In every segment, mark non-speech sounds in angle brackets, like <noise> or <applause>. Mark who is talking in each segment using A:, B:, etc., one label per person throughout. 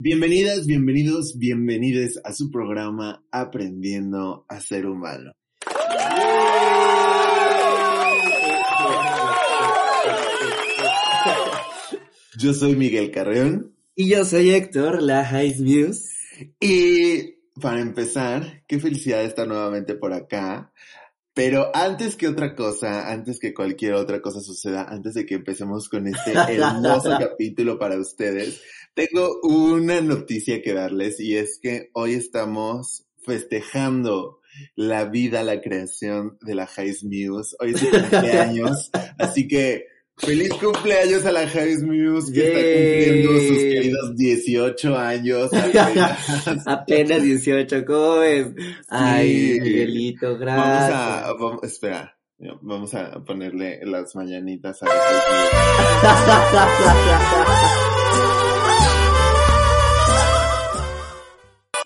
A: Bienvenidas, bienvenidos, bienvenides a su programa Aprendiendo a Ser Humano. Yo soy Miguel Carreón.
B: Y yo soy Héctor, la High Muse.
A: Y para empezar, qué felicidad estar nuevamente por acá. Pero antes que otra cosa, antes que cualquier otra cosa suceda, antes de que empecemos con este <laughs> hermoso capítulo para ustedes, tengo una noticia que darles y es que hoy estamos festejando la vida, la creación de la High Muse. Hoy es su <laughs> cumpleaños, así que feliz cumpleaños a la High Muse que está cumpliendo sus queridos 18 años. <laughs> Apenas,
B: apenas 18, ¿cómo ves? Ay, Miguelito, gracias.
A: Vamos a, vamos, espera. Vamos a ponerle las mañanitas a <laughs>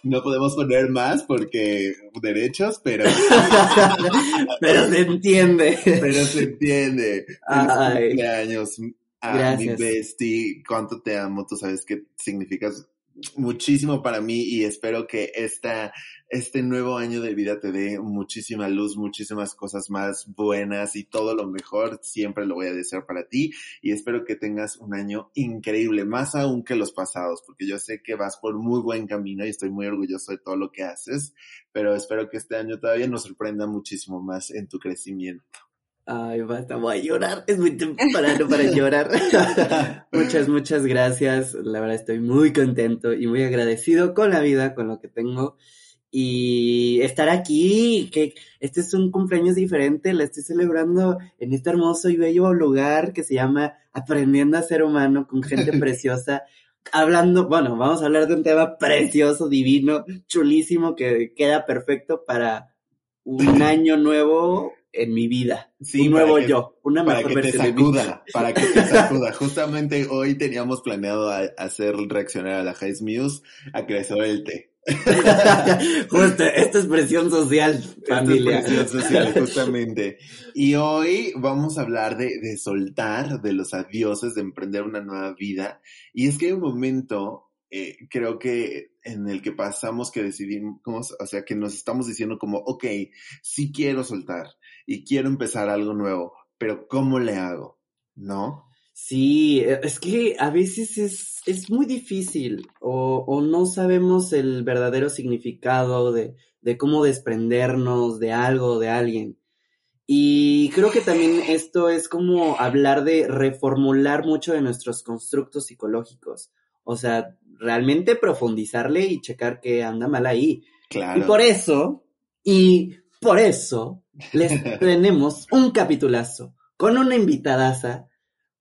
A: No podemos poner más porque derechos, pero... <laughs>
B: pero se entiende.
A: Pero se entiende. Ay. cumpleaños a
B: Gracias.
A: mi bestie. Cuánto te amo. Tú sabes que significas muchísimo para mí y espero que esta, este nuevo año de vida te dé muchísima luz, muchísimas cosas más buenas y todo lo mejor. Siempre lo voy a desear para ti y espero que tengas un año increíble, más aún que los pasados, porque yo sé que vas por muy buen camino y estoy muy orgulloso de todo lo que haces, pero espero que este año todavía nos sorprenda muchísimo más en tu crecimiento.
B: Ay, basta, voy a llorar. Es muy temprano para <laughs> llorar. <laughs> muchas, muchas gracias. La verdad estoy muy contento y muy agradecido con la vida, con lo que tengo. Y estar aquí, que este es un cumpleaños diferente, la estoy celebrando en este hermoso y bello lugar que se llama Aprendiendo a Ser Humano con gente <laughs> preciosa. Hablando, bueno, vamos a hablar de un tema precioso, divino, chulísimo, que queda perfecto para un año nuevo en mi vida.
A: Sí,
B: un nuevo
A: que,
B: yo, una
A: para
B: mejor
A: que te
B: versión de mí.
A: sacuda, para que te sacuda. Justamente hoy teníamos planeado a- hacer reaccionar a la High Muse a que le té. <laughs>
B: Justo, esta es presión social, familia.
A: Esto es presión social, <laughs> justamente. Y hoy vamos a hablar de, de soltar, de los adioses, de emprender una nueva vida. Y es que hay un momento, eh, creo que en el que pasamos que decidimos, o sea, que nos estamos diciendo como, ok, sí quiero soltar y quiero empezar algo nuevo, pero ¿cómo le hago? ¿No?
B: Sí, es que a veces es, es muy difícil o, o no sabemos el verdadero significado de, de cómo desprendernos de algo, de alguien. Y creo que también esto es como hablar de reformular mucho de nuestros constructos psicológicos. O sea, realmente profundizarle y checar qué anda mal ahí.
A: Claro.
B: Y por eso, y por eso, les <laughs> tenemos un capitulazo con una invitadaza,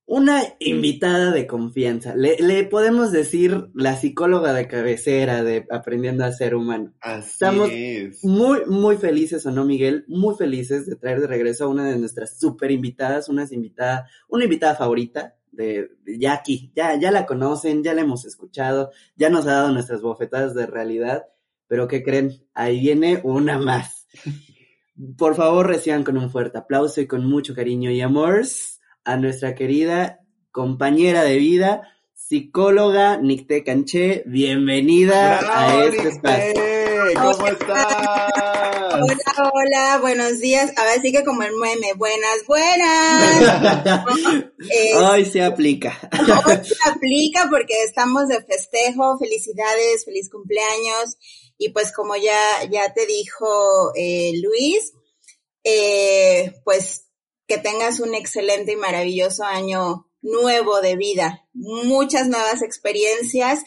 B: una invitada de confianza. Le, le podemos decir la psicóloga de cabecera de Aprendiendo a Ser Humano.
A: Así
B: Estamos
A: es.
B: Muy, muy felices, ¿o no, Miguel? Muy felices de traer de regreso a una de nuestras super invitadas, una invitada, una invitada favorita de, de ya aquí, ya, ya la conocen, ya la hemos escuchado, ya nos ha dado nuestras bofetadas de realidad, pero ¿qué creen? Ahí viene una más. Por favor, reciban con un fuerte aplauso y con mucho cariño y amor a nuestra querida compañera de vida, psicóloga Nicté Canché. Bienvenida
A: ¡Bravo,
B: a este
A: Nicté!
B: espacio.
A: ¿Cómo estás?
C: Hola, hola, buenos días. Ahora sí que como el meme, buenas, buenas. Eh, <laughs>
B: Hoy se aplica.
C: hoy se aplica porque estamos de festejo, felicidades, feliz cumpleaños. Y pues como ya, ya te dijo eh, Luis, eh, pues que tengas un excelente y maravilloso año nuevo de vida. Muchas nuevas experiencias.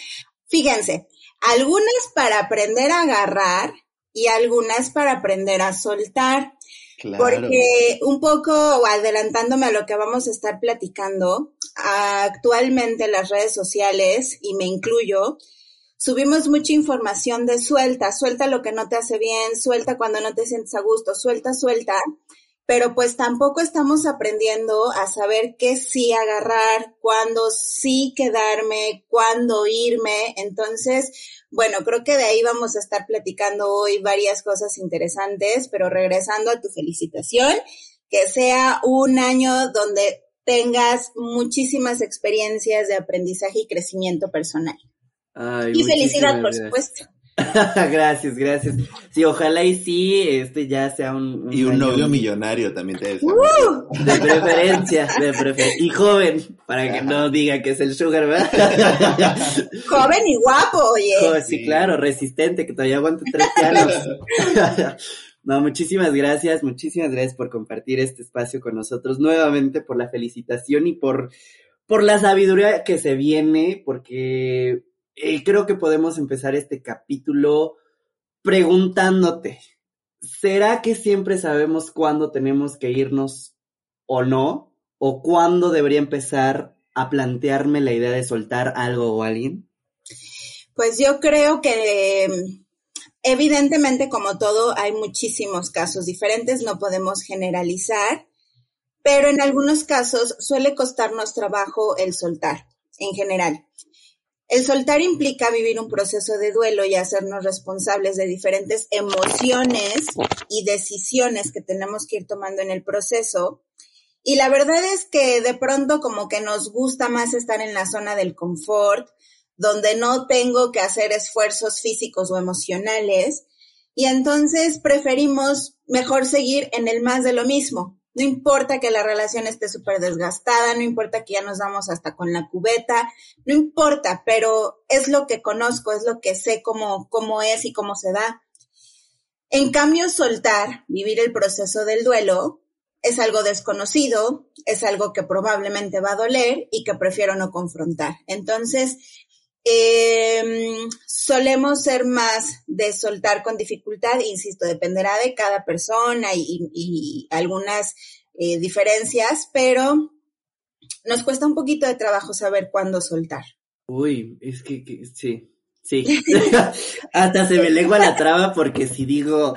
C: Fíjense, algunas para aprender a agarrar y algunas para aprender a soltar.
A: Claro.
C: Porque un poco adelantándome a lo que vamos a estar platicando, actualmente las redes sociales, y me incluyo, subimos mucha información de suelta, suelta lo que no te hace bien, suelta cuando no te sientes a gusto, suelta, suelta, pero pues tampoco estamos aprendiendo a saber qué sí agarrar, cuándo sí quedarme, cuándo irme. Entonces, bueno, creo que de ahí vamos a estar platicando hoy varias cosas interesantes, pero regresando a tu felicitación, que sea un año donde tengas muchísimas experiencias de aprendizaje y crecimiento personal. Y felicidad, por supuesto. <laughs>
B: gracias, gracias. Sí, ojalá y sí, este ya sea un...
A: y un novio millonario también te
B: ¡Uh! De preferencia, de preferencia. Y joven, para que no diga que es el sugar, ¿verdad? <laughs>
C: joven y guapo, oye.
B: sí, claro, resistente, que todavía aguanta tres años. <laughs> no, muchísimas gracias, muchísimas gracias por compartir este espacio con nosotros nuevamente, por la felicitación y por, por la sabiduría que se viene, porque eh, creo que podemos empezar este capítulo preguntándote, ¿será que siempre sabemos cuándo tenemos que irnos o no? ¿O cuándo debería empezar a plantearme la idea de soltar algo o alguien?
C: Pues yo creo que evidentemente como todo hay muchísimos casos diferentes, no podemos generalizar, pero en algunos casos suele costarnos trabajo el soltar en general. El soltar implica vivir un proceso de duelo y hacernos responsables de diferentes emociones y decisiones que tenemos que ir tomando en el proceso. Y la verdad es que de pronto como que nos gusta más estar en la zona del confort, donde no tengo que hacer esfuerzos físicos o emocionales. Y entonces preferimos mejor seguir en el más de lo mismo, no importa que la relación esté súper desgastada, no importa que ya nos damos hasta con la cubeta, no importa, pero es lo que conozco, es lo que sé cómo, cómo es y cómo se da. En cambio, soltar, vivir el proceso del duelo, es algo desconocido, es algo que probablemente va a doler y que prefiero no confrontar. Entonces, eh, solemos ser más de soltar con dificultad, insisto, dependerá de cada persona y, algunas eh, diferencias, pero nos cuesta un poquito de trabajo saber cuándo soltar.
B: Uy, es que, sí, sí. <laughs> <laughs> Hasta se me lengua la traba porque si digo,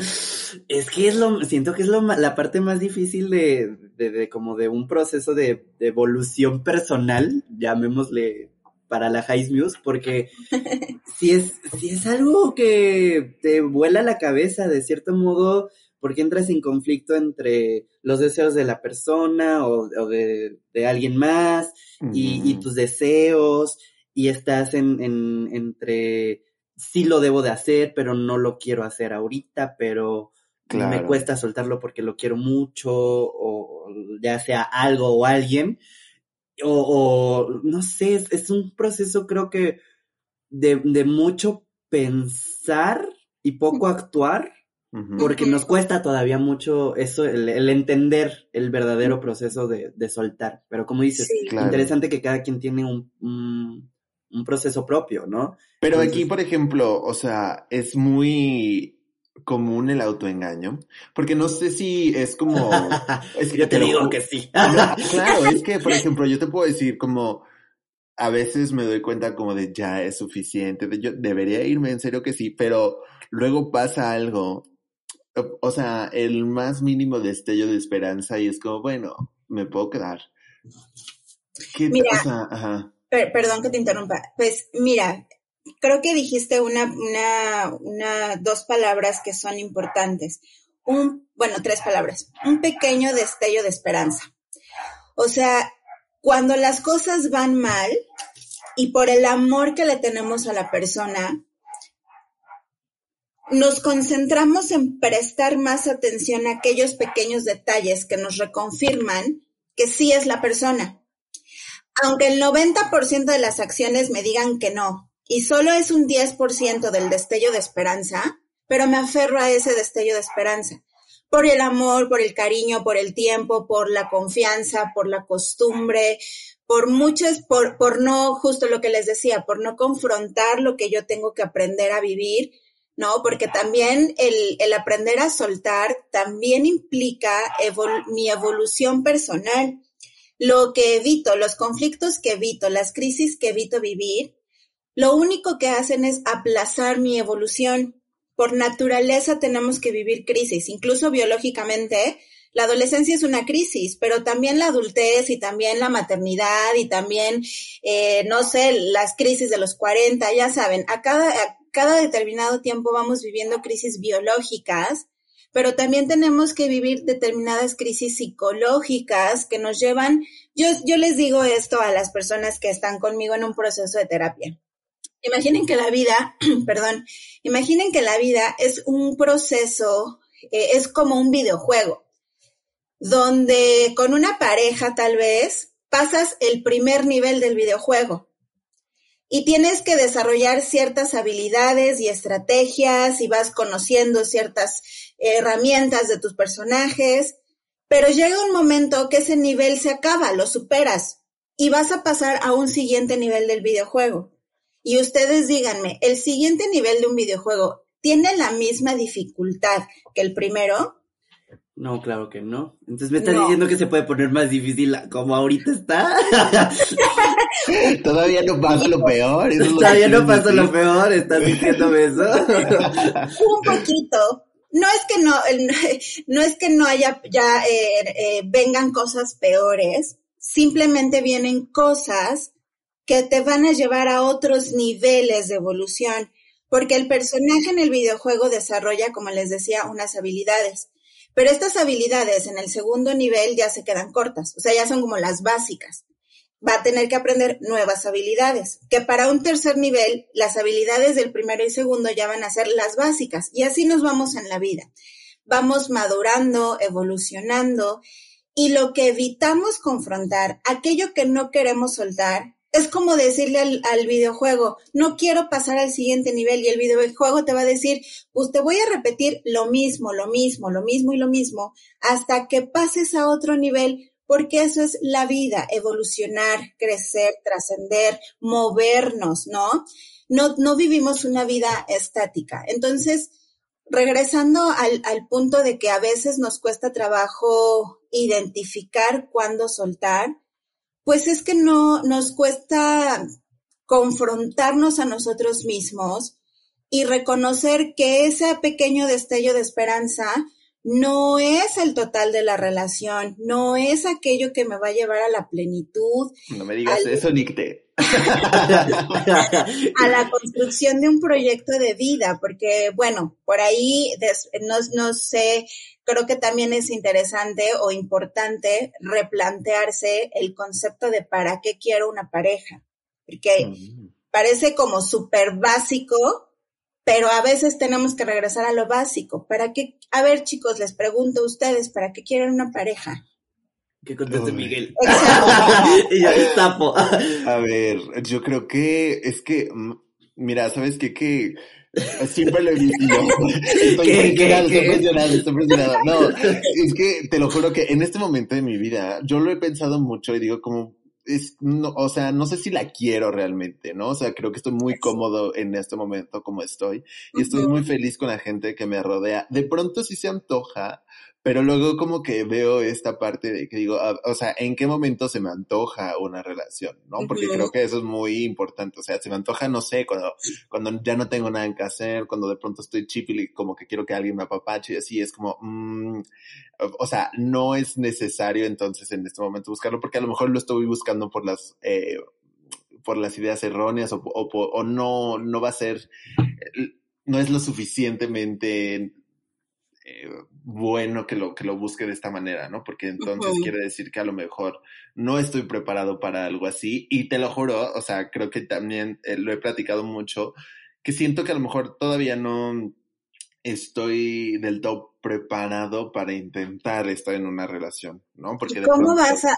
B: es que es lo, siento que es lo, la parte más difícil de, de como de un proceso de, de evolución personal, llamémosle para la High Muse, porque <laughs> si es, si es algo que te vuela la cabeza de cierto modo, porque entras en conflicto entre los deseos de la persona o, de, alguien más y, tus deseos, y estás en, entre sí lo debo de hacer, pero no lo quiero hacer ahorita, pero me cuesta soltarlo porque lo quiero mucho, o ya sea algo o alguien o, no sé, es, un proceso creo que de, mucho pensar y poco actuar, porque nos cuesta todavía mucho eso, el, entender el verdadero proceso de, soltar. Pero como dices, interesante que cada quien tiene un, un, proceso propio, ¿no?
A: Pero aquí, por ejemplo, o sea, es muy común el autoengaño, porque no sé si es como... <laughs>
B: Es que yo te digo que sí. <laughs>
A: claro, es que, por <laughs> ejemplo, yo te puedo decir como, a veces me doy cuenta como de ya es suficiente, de, yo debería irme, en serio que sí, pero luego pasa algo, o, sea, el más mínimo destello de esperanza y es como, bueno, me puedo quedar.
C: mira, perdón que te interrumpa, pues mira, creo que dijiste una, una, una, dos palabras que son importantes. Un, bueno, tres palabras. Un pequeño destello de esperanza. O sea, cuando las cosas van mal y por el amor que le tenemos a la persona, nos concentramos en prestar más atención a aquellos pequeños detalles que nos reconfirman que sí es la persona. Aunque el 90% de las acciones me digan que no, y solo es un 10% del destello de esperanza, pero me aferro a ese destello de esperanza. Por el amor, por el cariño, por el tiempo, por la confianza, por la costumbre, por muchos, por, por no, justo lo que les decía, por no confrontar lo que yo tengo que aprender a vivir, ¿no? Porque también el, el aprender a soltar también implica mi evolución personal. Lo que evito, los conflictos que evito, las crisis que evito vivir, lo único que hacen es aplazar mi evolución. Por naturaleza tenemos que vivir crisis, incluso biológicamente. La adolescencia es una crisis, pero también la adultez y también la maternidad y también, eh, no sé, las crisis de los 40, ya saben, a cada, a cada determinado tiempo vamos viviendo crisis biológicas pero también tenemos que vivir determinadas crisis psicológicas que nos llevan, yo, yo les digo esto a las personas que están conmigo en un proceso de terapia. Imaginen que la vida, <clears throat> perdón, imaginen que la vida es un proceso, eh, es como un videojuego, donde con una pareja tal vez pasas el primer nivel del videojuego y tienes que desarrollar ciertas habilidades y estrategias y vas conociendo ciertas herramientas de tus personajes, pero llega un momento que ese nivel se acaba, lo superas y vas a pasar a un siguiente nivel del videojuego. Y ustedes díganme, ¿el siguiente nivel de un videojuego tiene la misma dificultad que el primero?
B: No, claro que no. Entonces me estás diciendo que se puede poner más difícil como ahorita está. <laughs>
A: Todavía no pasa lo peor.
B: Todavía no pasa lo peor, estás diciéndome eso. <laughs>
C: Un poquito. No es que no, no es que no haya ya eh, eh, vengan cosas peores, simplemente vienen cosas que te van a llevar a otros niveles de evolución, porque el personaje en el videojuego desarrolla, como les decía, unas habilidades pero estas habilidades en el segundo nivel ya se quedan cortas, o sea, ya son como las básicas. Va a tener que aprender nuevas habilidades, que para un tercer nivel, las habilidades del primero y segundo ya van a ser las básicas. Y así nos vamos en la vida. Vamos madurando, evolucionando, y lo que evitamos confrontar, aquello que no queremos soltar, es como decirle al, videojuego, no quiero pasar al siguiente nivel y el videojuego te va a decir, pues te voy a repetir lo mismo, lo mismo, lo mismo y lo mismo hasta que pases a otro nivel, porque eso es la vida, evolucionar, crecer, trascender, movernos, ¿no? No, no vivimos una vida estática. Entonces, regresando al, al punto de que a veces nos cuesta trabajo identificar cuándo soltar, pues es que no nos cuesta confrontarnos a nosotros mismos y reconocer que ese pequeño destello de esperanza no es el total de la relación, no es aquello que me va a llevar a la plenitud.
A: No me digas eso, Nicte. <laughs> <laughs>
C: a la construcción de un proyecto de vida, porque bueno, por ahí no, no sé creo que también es interesante o importante replantearse el concepto de para qué quiero una pareja, porque mm. parece como súper básico, pero a veces tenemos que regresar a lo básico. ¿Para qué? A ver, chicos, les pregunto a ustedes, ¿para qué quieren una pareja?
B: ¿Qué conteste Miguel? <laughs> <laughs>
A: y ya tapo. a ver, yo creo que es que, mm, mira, ¿sabes qué? Que <laughs> Siempre lo he visto. <laughs> Estoy presionado, estoy presionado, estoy presionado. No, <laughs> es que te lo juro que en este momento de mi vida, yo lo he pensado mucho y digo como, es, no, o sea, no sé si la quiero realmente, ¿no? O sea, creo que estoy muy cómodo en este momento como estoy y estoy muy feliz con la gente que me rodea. De pronto sí se antoja, pero luego como que veo esta parte de que digo, ah, o sea, ¿en qué momento se me antoja una relación? ¿No? Porque creo que eso es muy importante. O sea, se me antoja, no sé, cuando, cuando ya no tengo nada que hacer, cuando de pronto estoy chip y como que quiero que alguien me apapache y así, es como, mmm, o sea, no es necesario entonces en este momento buscarlo porque a lo mejor lo estoy buscando por las, eh, por las ideas erróneas o, o, o no, no va a ser, no es lo suficientemente eh, bueno que lo, que lo busque de esta manera, ¿no? Porque entonces quiere decir que a lo mejor no estoy preparado para algo así. Y te lo juro, o sea, creo que también eh, lo he platicado mucho, que siento que a lo mejor todavía no estoy del todo preparado para intentar estar en una relación, ¿no?
C: Porque ¿Cómo vas a,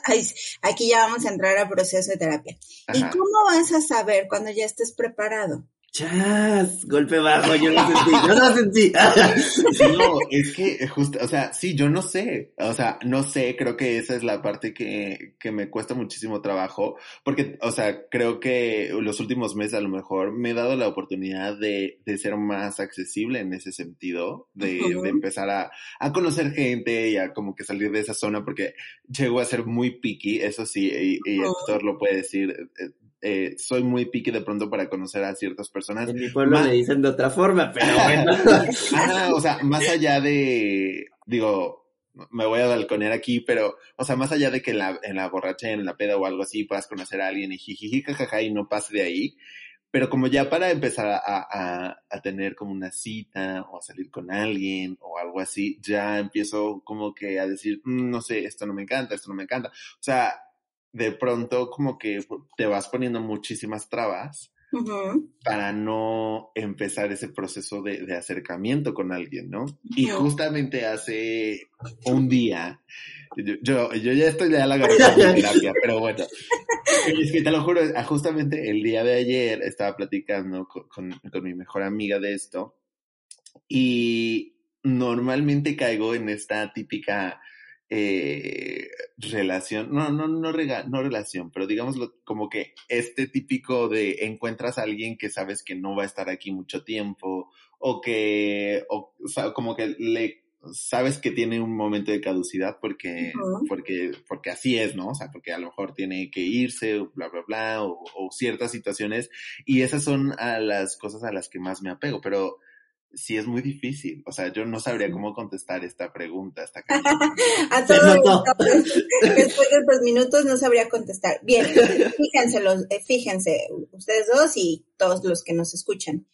C: aquí ya vamos a entrar al proceso de terapia. ¿Y cómo vas a saber cuando ya estés preparado?
B: Chas, golpe bajo, yo lo sentí, yo lo sentí. <laughs>
A: no, es que justo, o sea, sí, yo no sé, o sea, no sé, creo que esa es la parte que, que me cuesta muchísimo trabajo, porque, o sea, creo que los últimos meses a lo mejor me he dado la oportunidad de, de ser más accesible en ese sentido, de, de empezar a, a, conocer gente y a como que salir de esa zona, porque llego a ser muy picky, eso sí, y, y el doctor lo puede decir, eh, soy muy pique de pronto para conocer a ciertas personas.
B: En mi pueblo le dicen de otra forma, pero bueno. <laughs>
A: ah, o sea, más allá de, digo, me voy a balconear aquí, pero, o sea, más allá de que en la, en la borracha, en la peda o algo así puedas conocer a alguien y jiji, jajaja y no pase de ahí, pero como ya para empezar a, a, a, tener como una cita o a salir con alguien o algo así, ya empiezo como que a decir, mm, no sé, esto no me encanta, esto no me encanta. O sea, de pronto como que te vas poniendo muchísimas trabas para no empezar ese proceso de, de, acercamiento con alguien, ¿no? Y justamente hace un día, yo, yo, ya estoy ya la garganta <laughs> de terapia, pero bueno, es que te lo juro, justamente el día de ayer estaba platicando con, con, con mi mejor amiga de esto y normalmente caigo en esta típica eh, relación, no, no, no, rega, no relación, pero digámoslo como que este típico de encuentras a alguien que sabes que no va a estar aquí mucho tiempo o que, o, sea, como que le sabes que tiene un momento de caducidad porque, porque, porque así es, ¿no? O sea, porque a lo mejor tiene que irse, bla, bla, bla, o, o ciertas situaciones. Y esas son a las cosas a las que más me apego, pero sí es muy difícil. O sea, yo no sabría cómo contestar esta pregunta hasta que... <laughs>
C: A todos después de estos minutos no sabría contestar. Bien, <laughs> fíjense, los, eh, fíjense, ustedes dos y todos los que nos escuchan.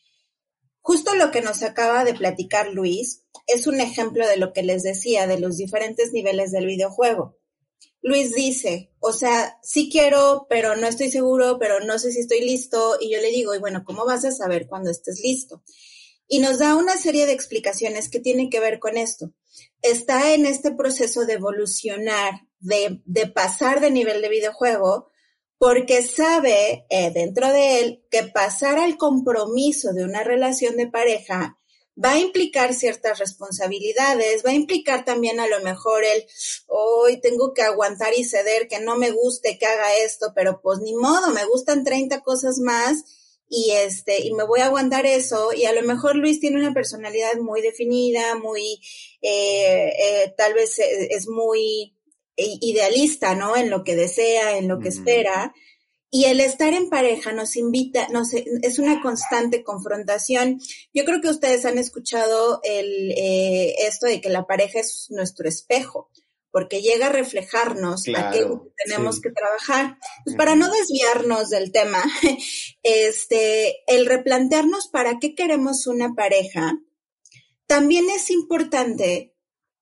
C: Justo lo que nos acaba de platicar Luis es un ejemplo de lo que les decía de los diferentes niveles del videojuego. Luis dice, o sea, sí quiero, pero no estoy seguro, pero no sé si estoy listo. Y yo le digo, y bueno, ¿cómo vas a saber cuando estés listo? Y nos da una serie de explicaciones que tienen que ver con esto. Está en este proceso de evolucionar, de, pasar de nivel de videojuego, porque sabe eh, dentro de él que pasar al compromiso de una relación de pareja va a implicar ciertas responsabilidades, va a implicar también a lo mejor el, hoy tengo que aguantar y ceder, que no me guste que haga esto, pero pues ni modo, me gustan 30 cosas más y este y me voy a aguantar eso y a lo mejor Luis tiene una personalidad muy definida muy eh, eh, tal vez es muy idealista no en lo que desea en lo que espera y el estar en pareja nos invita, nos, es una constante confrontación. Yo creo que ustedes han escuchado el, eh, esto de que la pareja es nuestro espejo porque llega a reflejarnos aquello que tenemos que trabajar. Pues para no desviarnos del tema, <laughs> este, el replantearnos para qué queremos una pareja, también es importante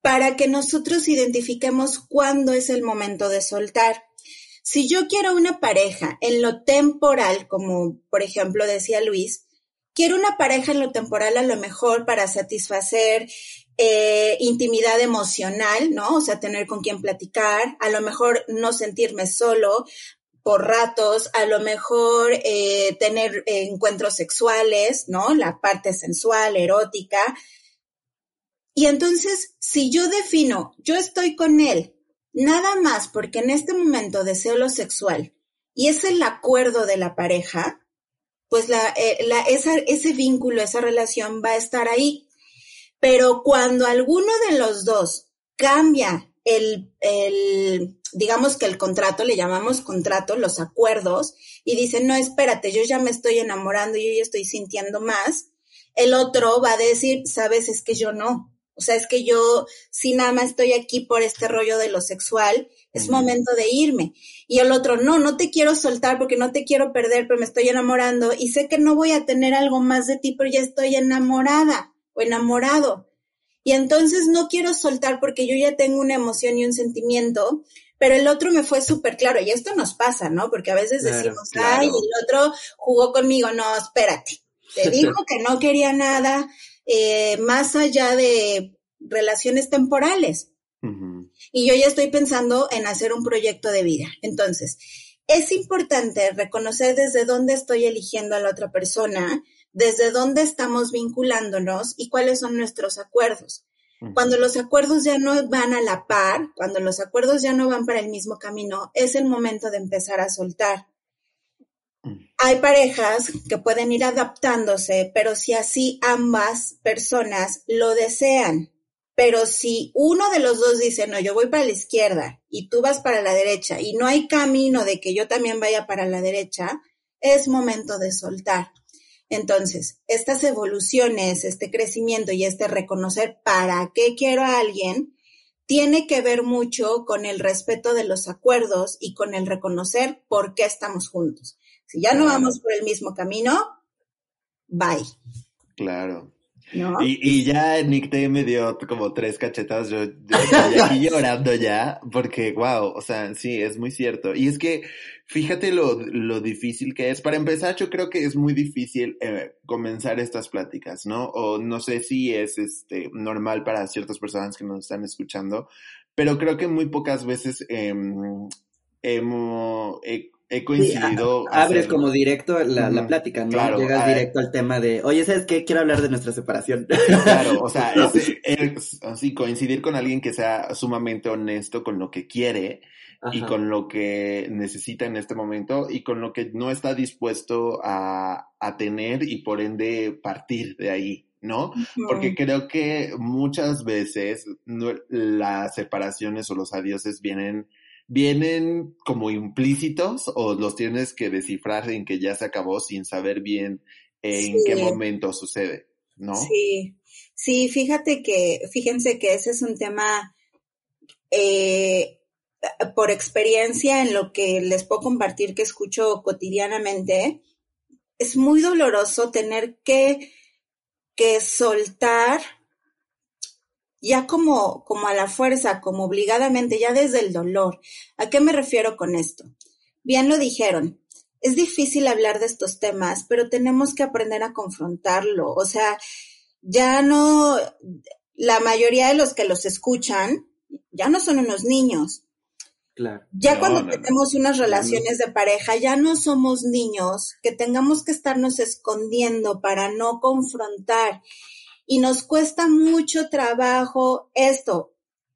C: para que nosotros identifiquemos cuándo es el momento de soltar. Si yo quiero una pareja en lo temporal, como por ejemplo decía Luis, quiero una pareja en lo temporal a lo mejor para satisfacer eh, intimidad emocional, ¿no? O sea, tener con quién platicar, a lo mejor no sentirme solo por ratos, a lo mejor eh, tener encuentros sexuales, ¿no? La parte sensual, erótica. Y entonces, si yo defino, yo estoy con él, nada más porque en este momento deseo lo sexual y es el acuerdo de la pareja, pues la, eh, la, esa, ese vínculo, esa relación va a estar ahí. Pero cuando alguno de los dos cambia el, el, digamos que el contrato, le llamamos contrato, los acuerdos, y dice, no, espérate, yo ya me estoy enamorando, yo ya estoy sintiendo más, el otro va a decir, sabes, es que yo no. O sea, es que yo, si nada más estoy aquí por este rollo de lo sexual, es momento de irme. Y el otro, no, no te quiero soltar porque no te quiero perder, pero me estoy enamorando y sé que no voy a tener algo más de ti, pero ya estoy enamorada o enamorado. Y entonces no quiero soltar porque yo ya tengo una emoción y un sentimiento, pero el otro me fue súper claro. Y esto nos pasa, ¿no? Porque a veces decimos, ay, el otro jugó conmigo. No, espérate. Te <laughs> dijo que no quería nada eh, más allá de relaciones temporales. Y yo ya estoy pensando en hacer un proyecto de vida. Entonces, es importante reconocer desde dónde estoy eligiendo a la otra persona, desde dónde estamos vinculándonos y cuáles son nuestros acuerdos. Cuando los acuerdos ya no van a la par, cuando los acuerdos ya no van para el mismo camino, es el momento de empezar a soltar. Hay parejas que pueden ir adaptándose, pero si así ambas personas lo desean. Pero si uno de los dos dice, no, yo voy para la izquierda y tú vas para la derecha y no hay camino de que yo también vaya para la derecha, es momento de soltar. Entonces, estas evoluciones, este crecimiento y este reconocer para qué quiero a alguien, tiene que ver mucho con el respeto de los acuerdos y con el reconocer por qué estamos juntos. Si ya no vamos por el mismo camino, bye.
A: Claro. Y, ya Nick T me dio como tres cachetas, yo, estoy aquí <laughs> llorando ya, porque wow, o sea, sí, es muy cierto. Y es que, fíjate lo, lo difícil que es. Para empezar, yo creo que es muy difícil eh, comenzar estas pláticas, ¿no? O no sé si es este normal para ciertas personas que nos están escuchando, pero creo que muy pocas veces em, hemos, he coincidido.
B: abres como directo la, la plática, ¿no? Claro, Llegas directo al tema de, oye, ¿sabes qué? Quiero hablar de nuestra separación.
A: Claro, o sea, <laughs> es, así, coincidir con alguien que sea sumamente honesto con lo que quiere y con lo que necesita en este momento y con lo que no está dispuesto a, a tener y por ende partir de ahí. ¿no? Porque creo que muchas veces las separaciones o los adioses vienen vienen como implícitos o los tienes que descifrar en que ya se acabó sin saber bien en qué momento sucede, ¿no?
C: Sí, sí, fíjate que, fíjense que ese es un tema eh, por experiencia en lo que les puedo compartir que escucho cotidianamente, es muy doloroso tener que, que soltar ya como, como a la fuerza, como obligadamente, ya desde el dolor. ¿A qué me refiero con esto? Bien lo dijeron, es difícil hablar de estos temas, pero tenemos que aprender a confrontarlo. O sea, ya no, la mayoría de los que los escuchan, ya no son unos niños.
B: Claro.
C: Ya cuando tenemos unas relaciones de pareja, ya no somos niños que tengamos que estarnos escondiendo para no confrontar y nos cuesta mucho trabajo esto,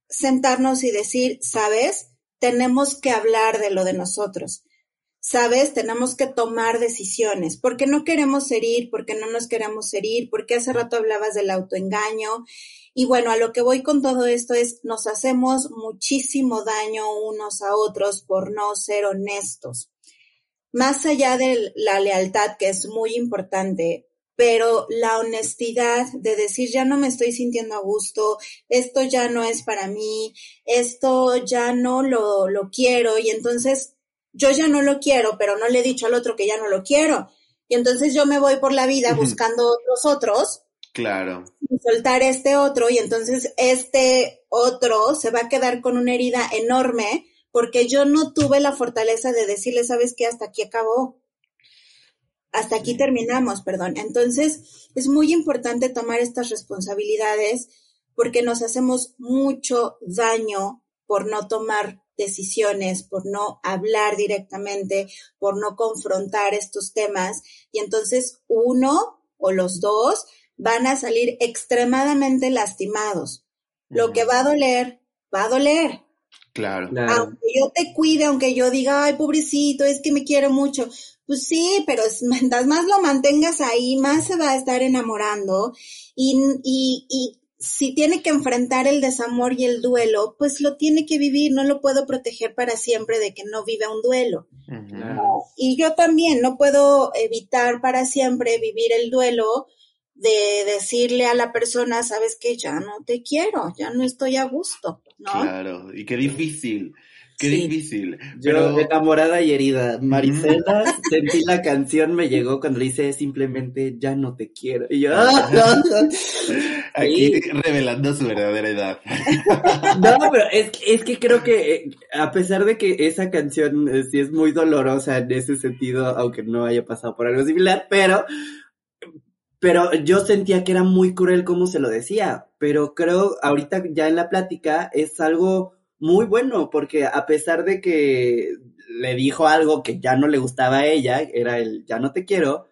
C: sentarnos y decir, ¿sabes? Tenemos que hablar de lo de nosotros. ¿Sabes? Tenemos que tomar decisiones. porque no queremos herir? porque no nos queremos herir? porque hace rato hablabas del autoengaño? Y bueno, a lo que voy con todo esto es, nos hacemos muchísimo daño unos a otros por no ser honestos. Más allá de la lealtad, que es muy importante, pero la honestidad de decir ya no me estoy sintiendo a gusto, esto ya no es para mí, esto ya no lo, lo quiero y entonces yo ya no lo quiero, pero no le he dicho al otro que ya no lo quiero. Y entonces yo me voy por la vida buscando otros otros.
A: Claro.
C: Y soltar este otro y entonces este otro se va a quedar con una herida enorme porque yo no tuve la fortaleza de decirle, sabes qué, hasta aquí acabó hasta aquí terminamos, perdón. Entonces, es muy importante tomar estas responsabilidades porque nos hacemos mucho daño por no tomar decisiones, por no hablar directamente, por no confrontar estos temas. Y entonces uno o los dos van a salir extremadamente lastimados. Lo que va a doler, va a doler.
A: Claro.
C: Aunque yo te cuide, aunque yo diga, ay, pobrecito, es que me quiero mucho. Pues sí, pero <laughs> mientras más lo mantengas ahí, más se va a estar enamorando y, y, y si tiene que enfrentar el desamor y el duelo, pues lo tiene que vivir, no lo puedo proteger para siempre de que no viva un duelo. Y yo también no puedo evitar para siempre vivir el duelo de decirle a la persona, sabes que ya no te quiero, ya no estoy a gusto, ¿no?
A: Claro, y qué difícil. Qué difícil.
B: Yo, enamorada y herida. Maricela, sentí la canción, me llegó cuando le hice simplemente ya no te quiero. Y yo, ¡ah!
A: Aquí revelando su verdadera edad. <laughs>
B: No, pero es, es que creo que eh, a pesar de que esa canción eh, sí es muy dolorosa en ese sentido, aunque no haya pasado por algo similar, pero pero yo sentía que era muy cruel como se lo decía, pero creo ahorita ya en la plática es algo muy bueno, porque a pesar de que le dijo algo que ya no le gustaba a ella, era el ya no te quiero,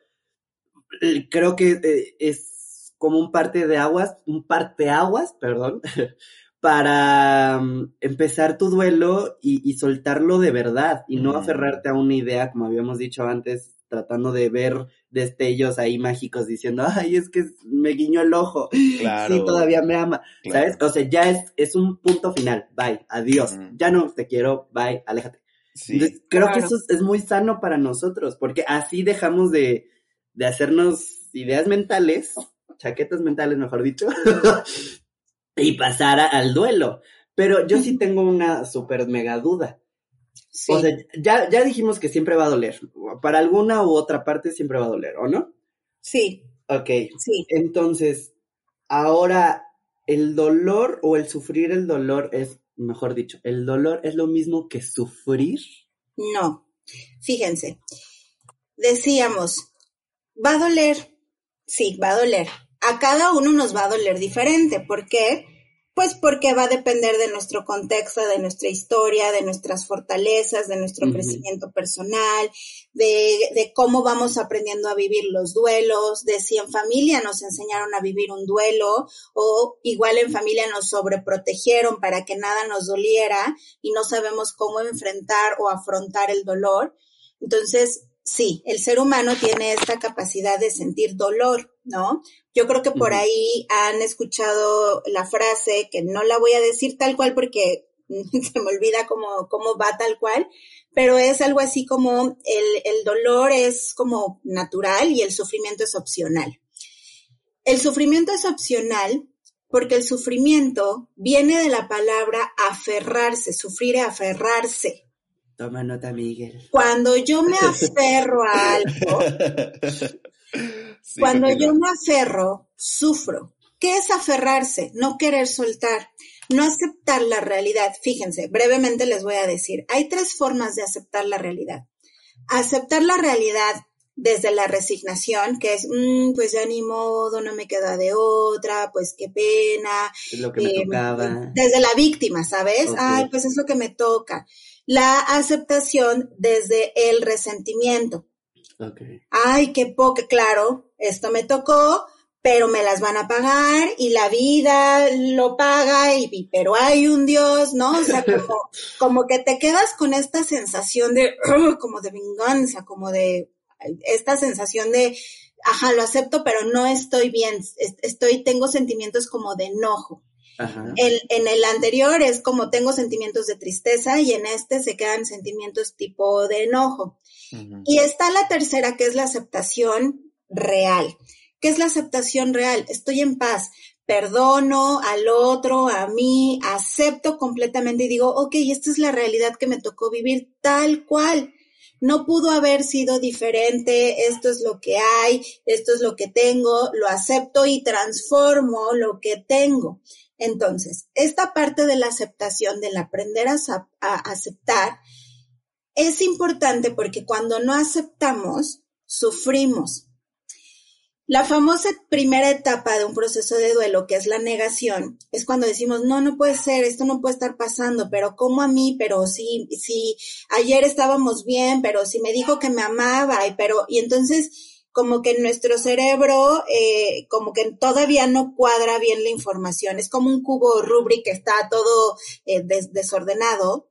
B: creo que eh, es como un parte de aguas, un parte aguas, perdón, <laughs> para mm, empezar tu duelo y, y, soltarlo de verdad y no aferrarte a una idea, como habíamos dicho antes, tratando de ver destellos ahí mágicos diciendo, ay, es que me guiñó el ojo, claro. sí, todavía me ama, ¿sabes? O sea, ya es, es un punto final, bye, adiós, ya no te quiero, bye, aléjate. Sí. creo que eso es muy sano para nosotros, porque así dejamos de, de hacernos ideas mentales, chaquetas mentales, mejor dicho, <laughs> y pasar al duelo. Pero yo sí <laughs> tengo una súper mega duda. O sea, ya, ya dijimos que siempre va a doler. Para alguna u otra parte siempre va a doler, ¿o no?
C: Sí.
B: Ok. Sí. Entonces, ahora, ¿el dolor o el sufrir el dolor es, mejor dicho, ¿el dolor es lo mismo que sufrir?
C: No. Fíjense. Decíamos, va a doler. Sí, va a doler. A cada uno nos va a doler diferente. ¿Por qué? Pues porque va a depender de nuestro contexto, de nuestra historia, de nuestras fortalezas, de nuestro crecimiento personal, de, cómo vamos aprendiendo a vivir los duelos, de si en familia nos enseñaron a vivir un duelo o igual en familia nos sobreprotegieron para que nada nos doliera y no sabemos cómo enfrentar o afrontar el dolor. Entonces, sí, el ser humano tiene esta capacidad de sentir dolor, ¿no? Yo creo que por ahí han escuchado la frase, que no la voy a decir tal cual porque <laughs> se me olvida cómo, cómo va tal cual, pero es algo así como el, el dolor es como natural y el sufrimiento es opcional. El sufrimiento es opcional porque el sufrimiento viene de la palabra aferrarse, sufrir es aferrarse.
B: Toma nota, Miguel.
C: Cuando yo me aferro a algo, <laughs> cuando yo me aferro, sufro. ¿Qué es aferrarse? No querer soltar, no aceptar la realidad. Fíjense, brevemente les voy a decir, hay tres formas de aceptar la realidad. Aceptar la realidad desde la resignación, que es, mm, pues ya ni modo, no me queda de otra, pues qué pena.
B: Es lo que me em, tocaba.
C: Desde la víctima, ¿sabes? Ay, pues es lo que me toca. La aceptación desde el resentimiento. Ay, qué poco, claro, esto me tocó, pero me las van a pagar y la vida lo paga y, pero hay un Dios, ¿no? O sea, como, <laughs> como que te quedas con esta sensación de, <clears throat> como de venganza, como de esta sensación de, ajá, lo acepto, pero no estoy bien, estoy, tengo sentimientos como de enojo. En el anterior es como tengo sentimientos de tristeza y en este se quedan sentimientos tipo de enojo. Y está la tercera, que es la aceptación real. ¿Qué es la aceptación real? Estoy en paz, perdono al otro, a mí, acepto completamente y digo, ok, esta es la realidad que me tocó vivir tal cual. No pudo haber sido diferente, esto es lo que hay, esto es lo que tengo, lo acepto y transformo lo que tengo. Entonces, esta parte de la aceptación, del aprender a, a aceptar, es importante porque cuando no aceptamos, sufrimos. La famosa primera etapa de un proceso de duelo, que es la negación, es cuando decimos, no, no puede ser, esto no puede estar pasando, pero ¿cómo a mí? Pero si, si ayer estábamos bien, pero si me dijo que me amaba, y pero, y entonces como que nuestro cerebro, eh, como que todavía no cuadra bien la información, es como un cubo Rubrik que está todo eh, desordenado,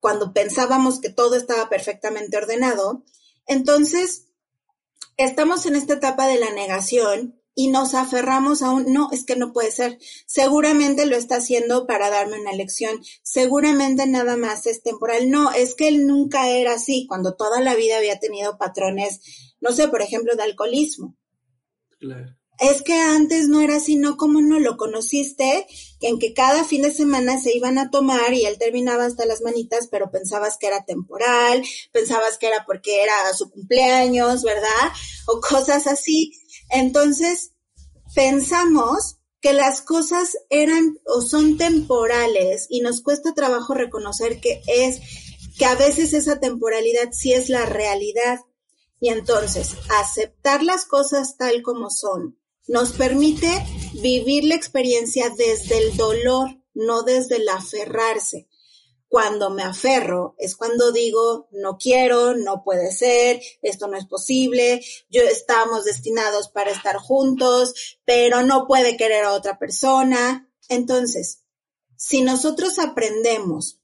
C: cuando pensábamos que todo estaba perfectamente ordenado. Entonces, estamos en esta etapa de la negación y nos aferramos a un, no, es que no puede ser. Seguramente lo está haciendo para darme una lección. Seguramente nada más es temporal. No, es que él nunca era así, cuando toda la vida había tenido patrones, no sé, por ejemplo, de alcoholismo. Claro es que antes no era así, no, como no lo conociste, en que cada fin de semana se iban a tomar y él terminaba hasta las manitas, pero pensabas que era temporal, pensabas que era porque era su cumpleaños, ¿verdad? O cosas así. Entonces, pensamos que las cosas eran o son temporales y nos cuesta trabajo reconocer que es, que a veces esa temporalidad sí es la realidad. Y entonces, aceptar las cosas tal como son, nos permite vivir la experiencia desde el dolor, no desde el aferrarse. Cuando me aferro es cuando digo, no quiero, no puede ser, esto no es posible, yo estamos destinados para estar juntos, pero no puede querer a otra persona. Entonces, si nosotros aprendemos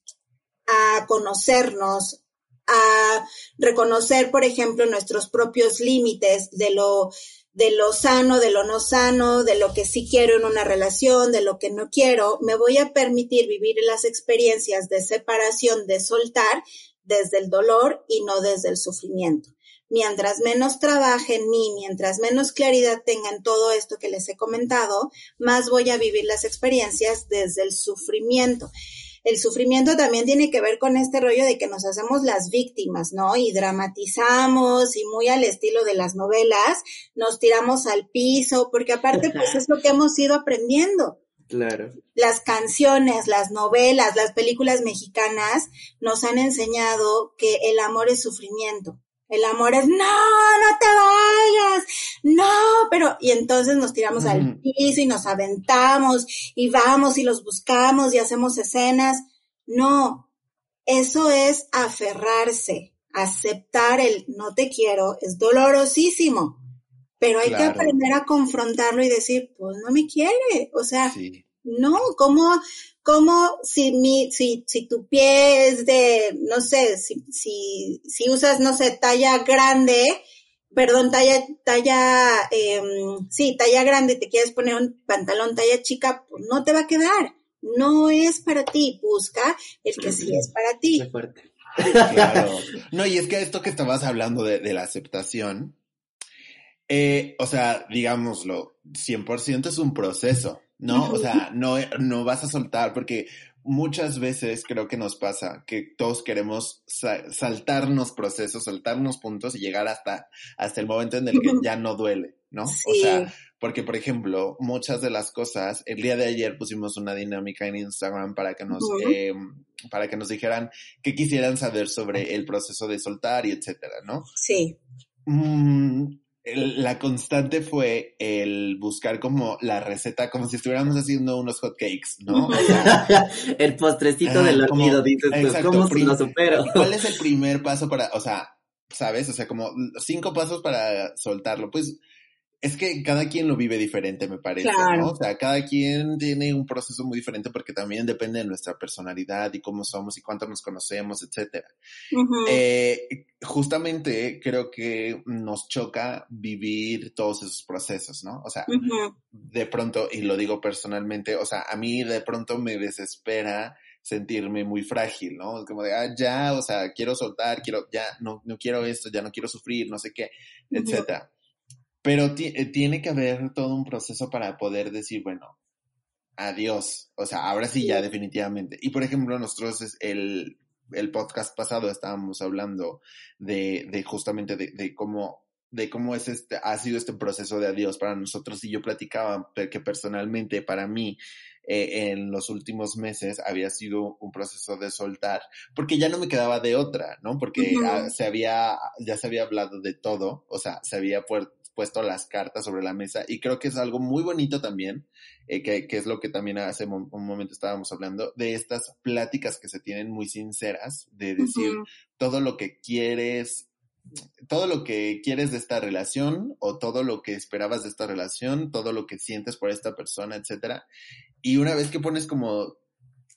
C: a conocernos, a reconocer, por ejemplo, nuestros propios límites de lo de lo sano, de lo no sano, de lo que sí quiero en una relación, de lo que no quiero, me voy a permitir vivir las experiencias de separación, de soltar, desde el dolor y no desde el sufrimiento. Mientras menos trabaje en mí, mientras menos claridad tenga en todo esto que les he comentado, más voy a vivir las experiencias desde el sufrimiento el sufrimiento también tiene que ver con este rollo de que nos hacemos las víctimas, ¿no? Y dramatizamos y muy al estilo de las novelas, nos tiramos al piso, porque aparte pues es lo que hemos ido aprendiendo.
B: Claro.
C: Las canciones, las novelas, las películas mexicanas nos han enseñado que el amor es sufrimiento. El amor es, no, no te vayas, no, pero, y entonces nos tiramos al piso y nos aventamos y vamos y los buscamos y hacemos escenas. No, eso es aferrarse, aceptar el no te quiero, es dolorosísimo, pero hay que aprender a confrontarlo y decir, pues no me quiere, o sea, no, ¿cómo, cómo si mi, si, si tu pie es de, no sé, si, si, si usas, no sé, talla grande, perdón, talla, talla, eh, sí, talla grande, te quieres poner un pantalón talla chica, pues no te va a quedar. No es para ti, busca el que sí es para ti.
A: Claro. <laughs> No, y es que esto que estabas hablando de, de la aceptación, eh, o sea, digámoslo, 100% es un proceso. ¿no? O sea, no, no vas a soltar porque muchas veces creo que nos pasa que todos queremos saltarnos procesos, saltarnos puntos y llegar hasta, hasta el momento en el que <laughs> ya no duele, ¿no? O sea, porque por ejemplo, muchas de las cosas, el día de ayer pusimos una dinámica en Instagram para que nos, em, para que nos dijeran qué quisieran saber sobre el proceso de soltar y etcétera, ¿no?
C: Sí.
A: Mm, la constante fue el buscar como la receta, como si estuviéramos haciendo unos hot cakes, ¿no? <laughs>
B: el postrecito del olvido, dices ¿cómo lo supero? <laughs>
A: ¿Cuál es el primer paso para, o sea, sabes? O sea, como cinco pasos para soltarlo. Pues es que cada quien lo vive diferente, me parece, ¿no? O sea, cada quien tiene un proceso muy diferente porque también depende de nuestra personalidad y cómo somos y cuánto nos conocemos, etcétera. Eh, justamente creo que nos choca vivir todos esos procesos, ¿no? O sea, de pronto, y lo digo personalmente, o sea, a mí de pronto me desespera sentirme muy frágil, ¿no? Como de, ah, ya, o sea, quiero soltar, quiero, ya, no, no quiero esto, ya no quiero sufrir, no sé qué, etcétera. Pero eh, tiene que haber todo un proceso para poder decir, bueno, adiós. O sea, ahora sí ya definitivamente. Y por ejemplo, nosotros el, el podcast pasado estábamos hablando de, de justamente de, de, cómo de cómo es este, ha sido este proceso de adiós para nosotros y yo platicaba que personalmente para mí eh, en los últimos meses había sido un proceso de soltar, porque ya no me quedaba de otra, ¿no? Porque ah, se había, ya se había hablado de todo, o sea, se había puesto las cartas sobre la mesa y creo que es algo muy bonito también, eh, que, que, es lo que también hace un momento estábamos hablando, de estas pláticas que se tienen muy sinceras, de decir todo lo que quieres, todo lo que quieres de esta relación o todo lo que esperabas de esta relación, todo lo que sientes por esta persona, etcétera. Y una vez que pones como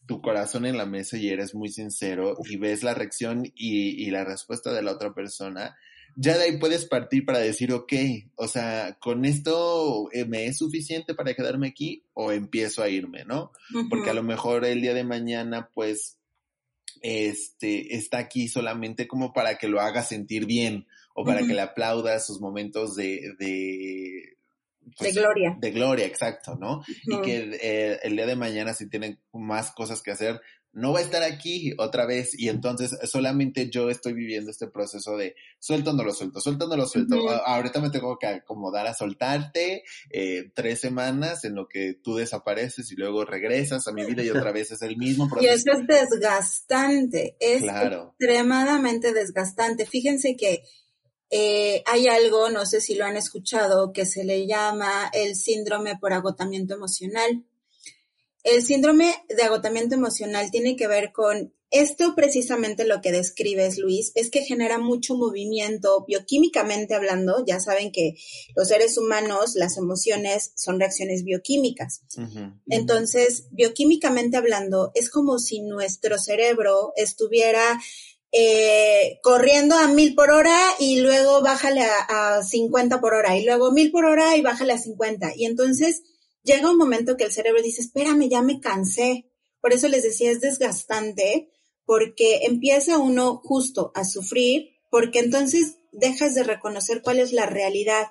A: tu corazón en la mesa y eres muy sincero y ves la reacción y, y la respuesta de la otra persona, ya de ahí puedes partir para decir, ok, o sea, con esto eh, me es suficiente para quedarme aquí o empiezo a irme, ¿no? Porque a lo mejor el día de mañana, pues, este, está aquí solamente como para que lo haga sentir bien o para que le aplauda sus momentos de, de
C: pues, de gloria.
A: De gloria, exacto, ¿no? Y que eh, el día de mañana si tienen más cosas que hacer, no va a estar aquí otra vez y entonces solamente yo estoy viviendo este proceso de suelto, no lo suelto, suelto, no lo suelto. Ahorita me tengo que acomodar a soltarte eh, tres semanas en lo que tú desapareces y luego regresas a mi vida y otra vez es el mismo <laughs> proceso.
C: Y eso es desgastante, es extremadamente desgastante. Fíjense que eh, hay algo, no sé si lo han escuchado, que se le llama el síndrome por agotamiento emocional. El síndrome de agotamiento emocional tiene que ver con esto precisamente lo que describes, Luis, es que genera mucho movimiento bioquímicamente hablando. Ya saben que los seres humanos, las emociones son reacciones bioquímicas. Entonces, bioquímicamente hablando, es como si nuestro cerebro estuviera eh, corriendo a mil por hora y luego bájale a, a 50 por hora y luego mil por hora y bájale a 50. Y entonces llega un momento que el cerebro dice, espérame, ya me cansé. Por eso les decía, es desgastante, porque empieza uno justo a sufrir, porque entonces dejas de reconocer cuál es la realidad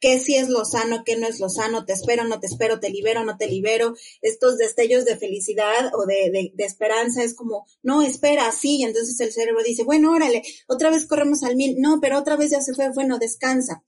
C: qué sí es lo sano, qué no es lo sano, te espero, no te espero, te libero, no te libero, estos destellos de felicidad o de, esperanza es como, no, espera, sí, y entonces el cerebro dice, bueno, órale, otra vez corremos al mil, no, pero otra vez ya se fue, bueno, descansa.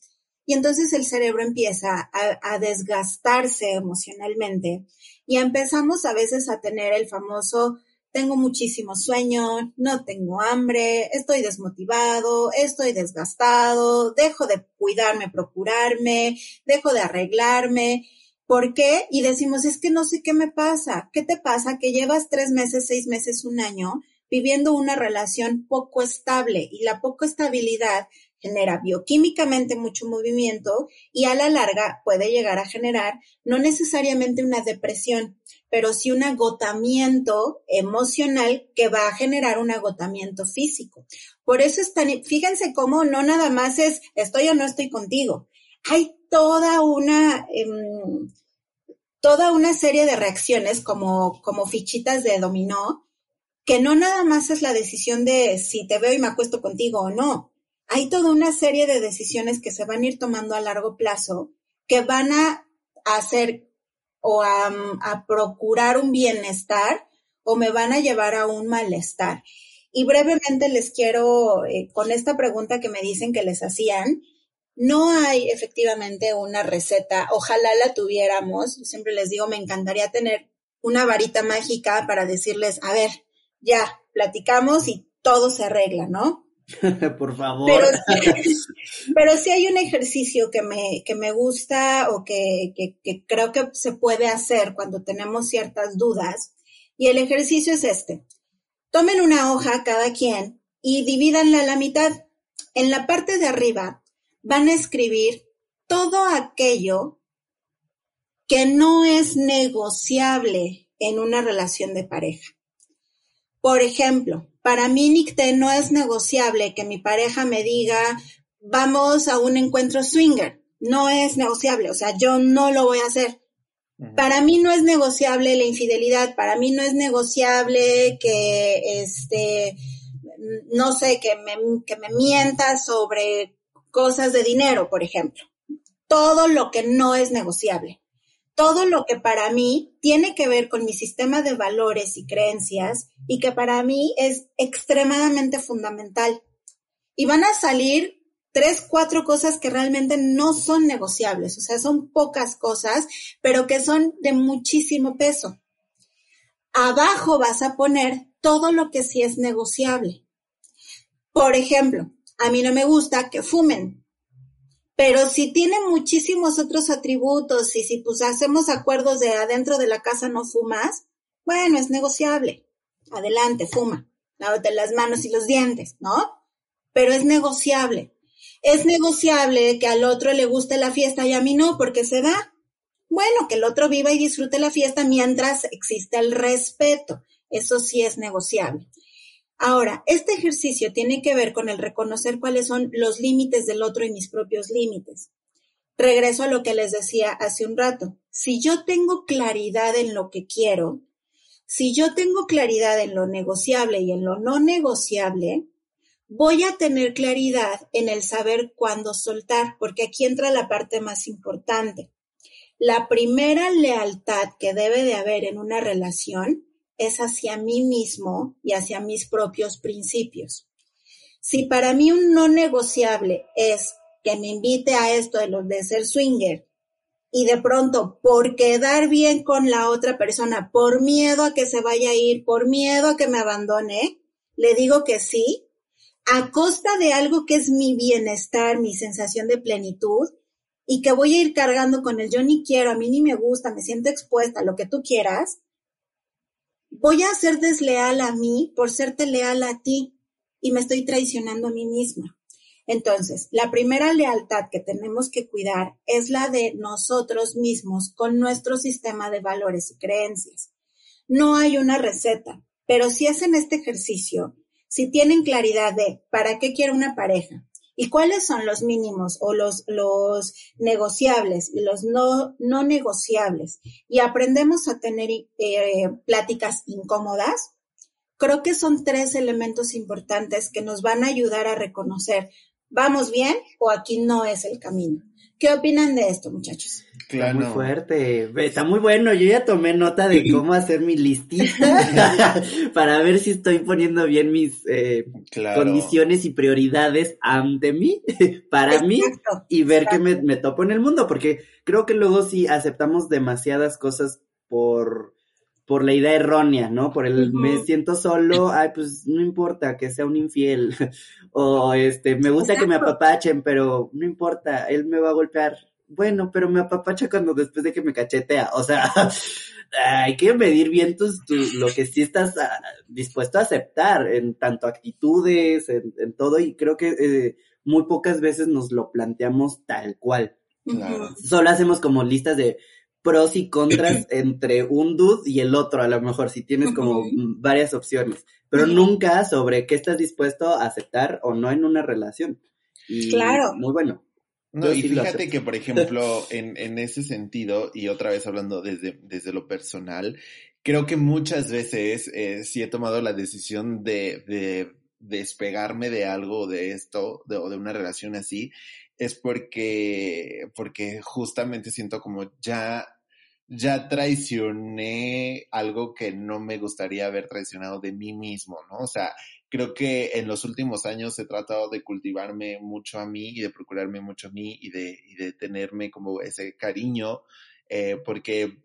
C: Y entonces el cerebro empieza a, desgastarse emocionalmente y empezamos a veces a tener el famoso tengo muchísimo sueño, no tengo hambre, estoy desmotivado, estoy desgastado, dejo de cuidarme, procurarme, dejo de arreglarme. ¿Por qué? Y decimos, es que no sé qué me pasa. ¿Qué te pasa? Que llevas tres meses, seis meses, un año viviendo una relación poco estable y la poco estabilidad genera bioquímicamente mucho movimiento y a la larga puede llegar a generar no necesariamente una depresión, pero sí un agotamiento emocional que va a generar un agotamiento físico. Por eso es tan, fíjense cómo no nada más es estoy o no estoy contigo. Hay toda una, em, toda una serie de reacciones como, como fichitas de dominó, que no nada más es la decisión de si te veo y me acuesto contigo o no. Hay toda una serie de decisiones que se van a ir tomando a largo plazo que van a hacer o a, procurar un bienestar o me van a llevar a un malestar. Y brevemente les quiero, eh, con esta pregunta que me dicen que les hacían, no hay efectivamente una receta, ojalá la tuviéramos, yo siempre les digo, me encantaría tener una varita mágica para decirles, a ver, ya, platicamos y todo se arregla, ¿no? <laughs>
B: Por favor.
C: Pero, sí hay un ejercicio que me, que me gusta o que, que, creo que se puede hacer cuando tenemos ciertas dudas. Y el ejercicio es este. Tomen una hoja cada quien y divídanla a la mitad. En la parte de arriba van a escribir todo aquello que no es negociable en una relación de pareja. Por ejemplo, para mí, Nicté, no es negociable que mi pareja me diga, vamos a un encuentro swinger. No es negociable, o sea, yo no lo voy a hacer. Para mí no es negociable la infidelidad, para mí no es negociable que, este, no sé, que me, que me mienta sobre cosas de dinero, por ejemplo. Todo lo que no es negociable todo lo que para mí tiene que ver con mi sistema de valores y creencias y que para mí es extremadamente fundamental. Y van a salir tres, cuatro cosas que realmente no son negociables, o sea, son pocas cosas, pero que son de muchísimo peso. Abajo vas a poner todo lo que sí es negociable. Por ejemplo, a mí no me gusta que fumen. Pero si tiene muchísimos otros atributos y si pues hacemos acuerdos de adentro de la casa no fumas, bueno, es negociable. Adelante, fuma. Lávate las manos y los dientes, ¿no? Pero es negociable. Es negociable que al otro le guste la fiesta y a mí no, porque se da. Bueno, que el otro viva y disfrute la fiesta mientras existe el respeto. Eso sí es negociable. Ahora, este ejercicio tiene que ver con el reconocer cuáles son los límites del otro y mis propios límites. Regreso a lo que les decía hace un rato. Si yo tengo claridad en lo que quiero, si yo tengo claridad en lo negociable y en lo no negociable, voy a tener claridad en el saber cuándo soltar, porque aquí entra la parte más importante. La primera lealtad que debe de haber en una relación es hacia mí mismo y hacia mis propios principios. Si para mí un no negociable es que me invite a esto de, los de ser swinger y de pronto por quedar bien con la otra persona, por miedo a que se vaya a ir, por miedo a que me abandone, le digo que sí, a costa de algo que es mi bienestar, mi sensación de plenitud, y que voy a ir cargando con el yo ni quiero, a mí ni me gusta, me siento expuesta, lo que tú quieras, voy a ser desleal a mí por serte leal a ti y me estoy traicionando a mí misma. Entonces, la primera lealtad que tenemos que cuidar es la de nosotros mismos con nuestro sistema de valores y creencias. No hay una receta, pero si hacen este ejercicio, si tienen claridad de para qué quiero una pareja, ¿Y cuáles son los mínimos o los, negociables y los no, no negociables? Y aprendemos a tener eh, pláticas incómodas. Creo que son tres elementos importantes que nos van a ayudar a reconocer, ¿vamos bien o aquí no es el camino? ¿Qué opinan de esto, muchachos?
B: Está muy fuerte, está muy bueno. Yo ya tomé nota de cómo hacer mi listita <laughs> para ver si estoy poniendo bien mis eh, condiciones y prioridades ante mí, <laughs> para mí, y ver qué me, me topo en el mundo, porque creo que luego sí aceptamos demasiadas cosas por por la idea errónea, ¿no? Por el me siento solo, ay, pues no importa que sea un infiel, <laughs> o este, me gusta que me apapachen, pero no importa, él me va a golpear. Bueno, pero me apapacha cuando después de que me cachetea, o sea, <laughs> hay que medir bien tus, lo que sí estás ah, dispuesto a aceptar en tanto actitudes, en, todo, y creo que eh, muy pocas veces nos lo planteamos tal cual. Solo hacemos como listas de, pros y contras <laughs> entre un dude y el otro, a lo mejor, si tienes como varias opciones, pero nunca sobre qué estás dispuesto a aceptar o no en una relación.
C: claro.
B: Muy bueno.
A: No, y fíjate que, por ejemplo, <laughs> en, en ese sentido, y otra vez hablando desde, desde lo personal, creo que muchas veces eh, sí he tomado la decisión de, de despegarme de algo de esto, de, o de una relación así, es porque, porque justamente siento como ya, ya traicioné algo que no me gustaría haber traicionado de mí mismo, ¿no? O sea, creo que en los últimos años he tratado de cultivarme mucho a mí y de procurarme mucho a mí y de, y de tenerme como ese cariño, eh, porque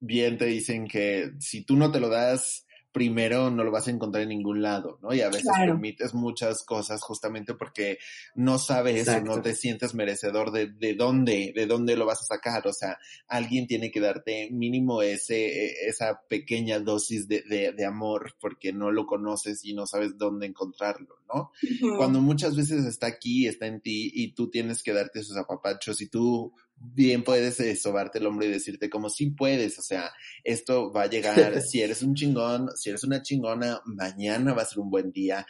A: bien te dicen que si tú no te lo das, primero no lo vas a encontrar en ningún lado, ¿no? Y a veces permites muchas cosas justamente porque no sabes o no te sientes merecedor de, de dónde, de dónde lo vas a sacar. O sea, alguien tiene que darte mínimo ese, e, esa pequeña dosis de, de, de amor porque no lo conoces y no sabes dónde encontrarlo, ¿no? Cuando muchas veces está aquí, está en ti y tú tienes que darte esos apapachos y tú bien puedes eh, sobarte el hombro y decirte como si puedes, o sea, esto va a llegar, <laughs> si eres un chingón, si eres una chingona, mañana va a ser un buen día,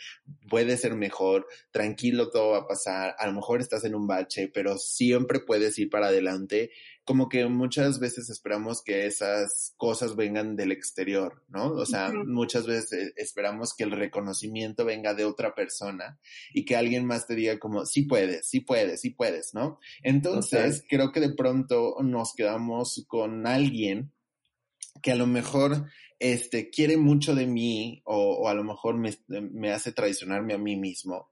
A: puede ser mejor, tranquilo, todo va a pasar, a lo mejor estás en un bache, pero siempre puedes ir para adelante como que muchas veces esperamos que esas cosas vengan del exterior, ¿no? O sea, muchas veces esperamos que el reconocimiento venga de otra persona y que alguien más te diga como, sí puedes, sí puedes, sí puedes, ¿no? Entonces, creo que de pronto nos quedamos con alguien que a lo mejor este, quiere mucho de mí o, o a lo mejor me, me hace traicionarme a mí mismo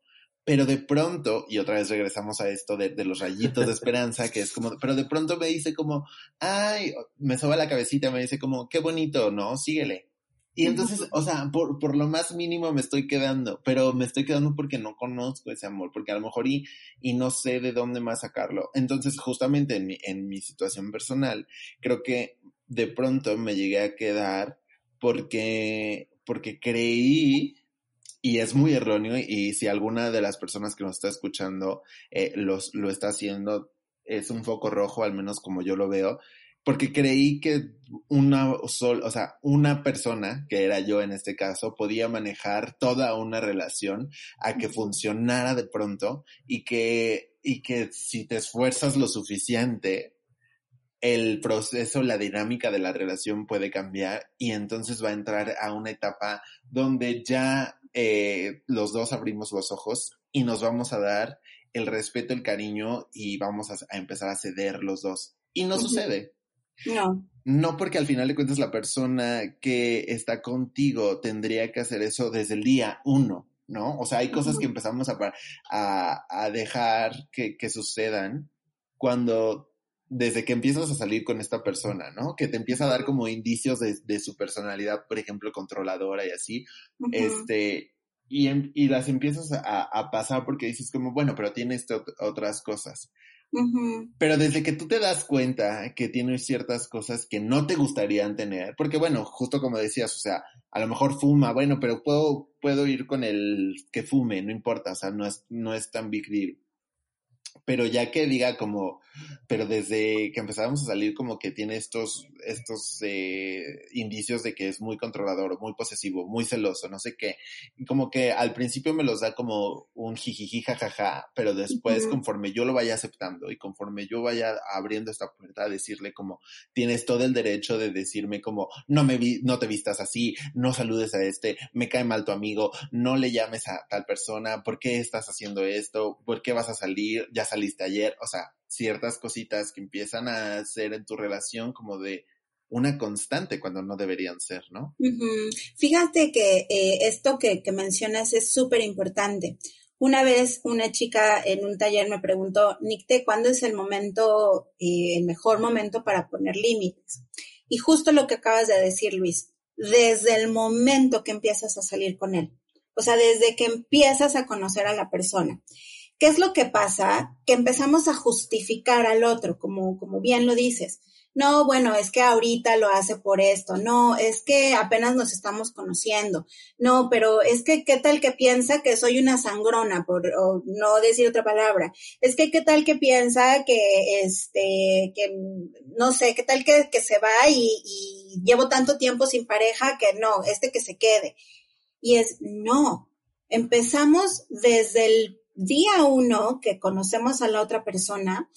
A: pero de pronto, y otra vez regresamos a esto de, los rayitos de esperanza, que es como, pero de pronto me dice como, ay, me soba la cabecita, me dice como, qué bonito, ¿no? Síguele. Y entonces, o sea, por, por, lo más mínimo me estoy quedando, pero me estoy quedando porque no conozco ese amor, porque a lo mejor y, y no sé de dónde más sacarlo. Entonces, justamente en mi, en mi situación personal, creo que de pronto me llegué a quedar porque, porque creí y es muy erróneo y si alguna de las personas que nos está escuchando eh, los, lo está haciendo, es un foco rojo, al menos como yo lo veo, porque creí que una sol, o sea, una persona, que era yo en este caso, podía manejar toda una relación a que funcionara de pronto y que, y que si te esfuerzas lo suficiente, el proceso, la dinámica de la relación puede cambiar y entonces va a entrar a una etapa donde ya eh, los dos abrimos los ojos y nos vamos a dar el respeto, el cariño y vamos a, empezar a ceder los dos. Y no sucede.
C: No.
A: No porque al final de cuentas la persona que está contigo tendría que hacer eso desde el día uno, ¿no? O sea, hay cosas que empezamos a, a, dejar que, que sucedan cuando desde que empiezas a salir con esta persona, ¿no? Que te empieza a dar como indicios de, su personalidad, por ejemplo, controladora y así, este, y, y, las empiezas a, pasar porque dices como, bueno, pero tiene esto, otras cosas. Pero desde que tú te das cuenta que tienes ciertas cosas que no te gustarían tener, porque bueno, justo como decías, o sea, a lo mejor fuma, bueno, pero puedo, puedo ir con el que fume, no importa, o sea, no es, no es tan big deal pero ya que diga como, pero desde que empezábamos a salir como que tiene estos, estos eh, indicios de que es muy controlador, muy posesivo, muy celoso, no sé qué. Como que al principio me los da como un jijiji jajaja, pero después conforme yo lo vaya aceptando y conforme yo vaya abriendo esta puerta a decirle como tienes todo el derecho de decirme como no me vi, no te vistas así, no saludes a este, me cae mal tu amigo, no le llames a tal persona, ¿por qué estás haciendo esto? ¿Por qué vas a salir? Ya saliste ayer, o sea, ciertas cositas que empiezan a ser en tu relación como de una constante cuando no deberían ser, ¿no?
C: Fíjate que eh, esto que, mencionas es súper importante. Una vez una chica en un taller me preguntó, Nicte, ¿cuándo es el momento, eh, el mejor momento para poner límites? Y justo lo que acabas de decir, Luis, desde el momento que empiezas a salir con él, o sea, desde que empiezas a conocer a la persona. ¿Qué es lo que pasa? Que empezamos a justificar al otro, como, como bien lo dices. No, bueno, es que ahorita lo hace por esto. No, es que apenas nos estamos conociendo. No, pero es que qué tal que piensa que soy una sangrona, por no decir otra palabra. Es que qué tal que piensa que, este, que, no sé, qué tal que, que se va y, y llevo tanto tiempo sin pareja que no, este que se quede. Y es, no, empezamos desde el día uno que conocemos a la otra persona,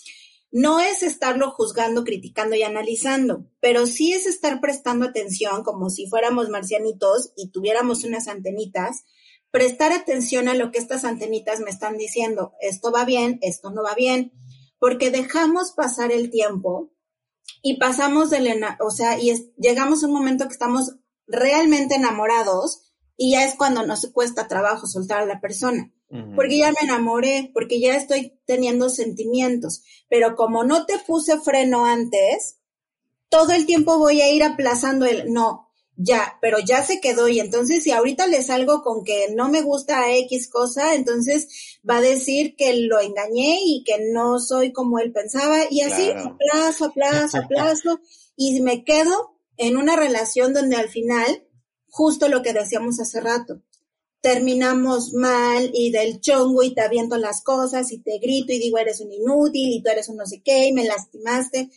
C: no es estarlo juzgando, criticando y analizando, pero sí es estar prestando atención como si fuéramos marcianitos y tuviéramos unas antenitas, prestar atención a lo que estas antenitas me están diciendo, esto va bien, esto no va bien, porque dejamos pasar el tiempo y pasamos del, o sea, y llegamos a un momento que estamos realmente enamorados y ya es cuando nos cuesta trabajo soltar a la persona porque ya me enamoré, porque ya estoy teniendo sentimientos, pero como no te puse freno antes, todo el tiempo voy a ir aplazando el no, ya, pero ya se quedó. Y entonces si ahorita le salgo con que no me gusta X cosa, entonces va a decir que lo engañé y que no soy como él pensaba. Y así aplazo, aplazo, aplazo <laughs> y me quedo en una relación donde al final, justo lo que decíamos hace rato, terminamos mal y del chongo y te aviento las cosas y te grito y digo eres un inútil y tú eres un no sé qué y me lastimaste.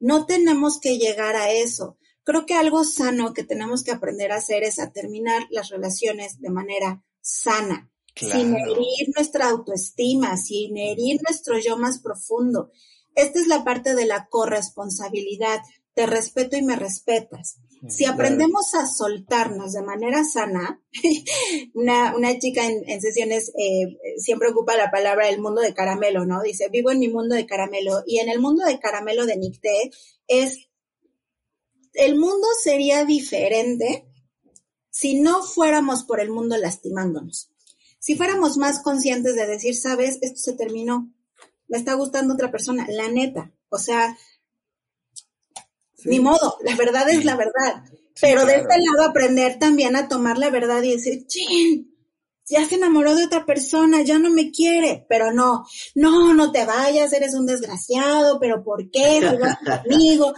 C: No tenemos que llegar a eso. Creo que algo sano que tenemos que aprender a hacer es a terminar las relaciones de manera sana, sin herir nuestra autoestima, sin herir nuestro yo más profundo. Esta es la parte de la corresponsabilidad. Te respeto y me respetas. Si aprendemos a soltarnos de manera sana, <laughs> una, una chica en, sesiones eh, siempre ocupa la palabra el mundo de caramelo, ¿no? Dice, vivo en mi mundo de caramelo. Y en el mundo de caramelo de Nicté es, el mundo sería diferente si no fuéramos por el mundo lastimándonos. Si fuéramos más conscientes de decir, sabes, esto se terminó, me está gustando otra persona, la neta. O sea, ni modo, la verdad es la verdad. Pero de este lado aprender también a tomar la verdad y decir, chin, ya se enamoró de otra persona, ya no me quiere, pero no, no, no te vayas, eres un desgraciado, pero ¿por qué? <laughs> conmigo.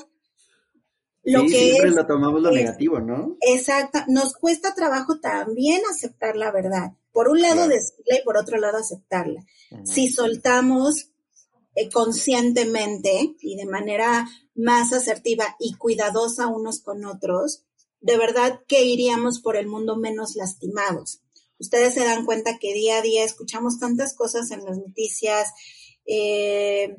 B: Lo que siempre lo tomamos lo negativo, ¿no?
C: Exacto, nos cuesta trabajo también aceptar la verdad. Por un lado decirla y por otro lado aceptarla. Si soltamos eh, conscientemente y de manera más asertiva y cuidadosa unos con otros, de verdad que iríamos por el mundo menos lastimados. Ustedes se dan cuenta que día a día escuchamos tantas cosas en las noticias, eh,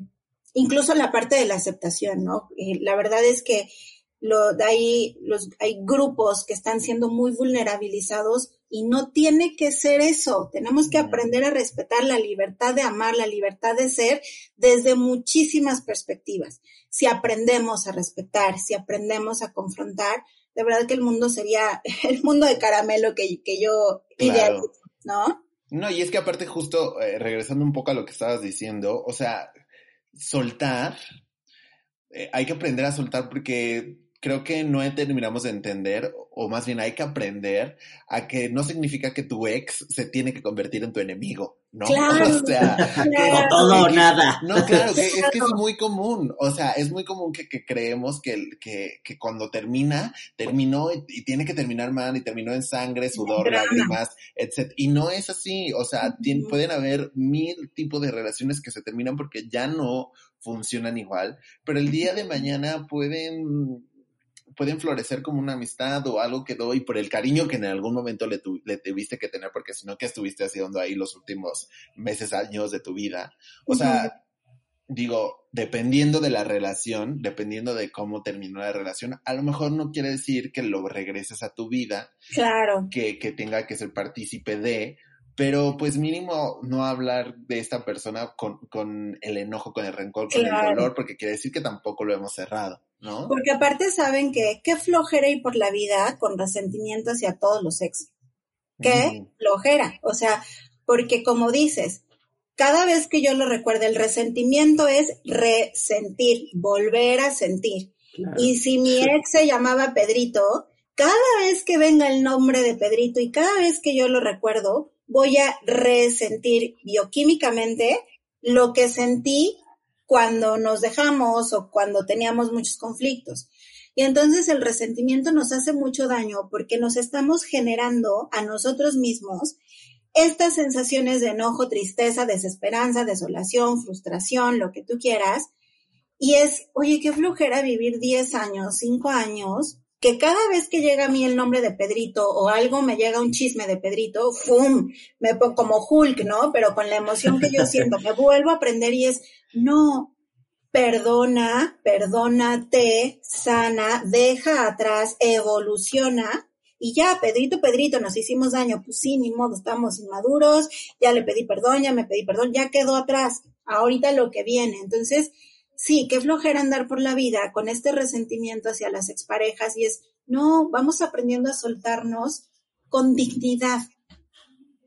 C: incluso la parte de la aceptación, ¿no? la verdad es que lo, hay, los, hay grupos que están siendo muy vulnerabilizados y no tiene que ser eso. Tenemos que aprender a respetar la libertad de amar, la libertad de ser desde muchísimas perspectivas. Si aprendemos a respetar, si aprendemos a confrontar, de verdad que el mundo sería <laughs> el mundo de caramelo que, que yo idealizo, ¿no?
A: No, y es que aparte justo, eh, regresando un poco a lo que estabas diciendo, o sea, soltar, eh, hay que aprender a soltar porque creo que no terminamos de entender, o más bien hay que aprender a que no significa que tu ex se tiene que convertir en tu enemigo, ¿no?
C: Claro,
B: o sea, todo o nada.
A: No, claro, es que es muy común, o sea, es muy común que, creemos que, que, que, cuando termina, terminó y, tiene que terminar mal y terminó en sangre, sudor, lágrimas, etc. Y no es así, o sea, pueden haber mil tipos de relaciones que se terminan porque ya no funcionan igual, pero el día de mañana pueden pueden florecer como una amistad o algo quedó y por el cariño que en algún momento le, le tuviste que tener, porque si no, ¿qué estuviste haciendo ahí los últimos meses, años de tu vida? O sea, digo, dependiendo de la relación, dependiendo de cómo terminó la relación, a lo mejor no quiere decir que lo regreses a tu vida.
C: Claro.
A: Que, que tenga que ser partícipe de, pero pues mínimo no hablar de esta persona con, con el enojo, con el rencor, con el dolor, porque quiere decir que tampoco lo hemos cerrado, ¿no?
C: Porque aparte saben que qué flojera ir por la vida con resentimiento hacia todos los ex. Qué flojera. O sea, porque como dices, cada vez que yo lo recuerdo, el resentimiento es resentir, volver a sentir. Y si mi <laughs> ex se llamaba Pedrito, cada vez que venga el nombre de Pedrito y cada vez que yo lo recuerdo, voy a resentir bioquímicamente lo que sentí cuando nos dejamos o cuando teníamos muchos conflictos. Y entonces el resentimiento nos hace mucho daño porque nos estamos generando a nosotros mismos estas sensaciones de enojo, tristeza, desesperanza, desolación, frustración, lo que tú quieras. Y es, oye, qué flojera vivir 10 años, 5 años, que cada vez que llega a mí el nombre de Pedrito o algo me llega un chisme de Pedrito, ¡fum! Me pongo como Hulk, ¿no? Pero con la emoción que yo siento, me vuelvo a aprender y es, no, perdona, perdónate, sana, deja atrás, evoluciona y ya, Pedrito, Pedrito, nos hicimos daño, pues sí, ni modo, estamos inmaduros, ya le pedí perdón, ya me pedí perdón, ya quedó atrás, ahorita lo que viene. Entonces, sí, qué flojera andar por la vida con este resentimiento hacia las exparejas y es, no, vamos aprendiendo a soltarnos con dignidad.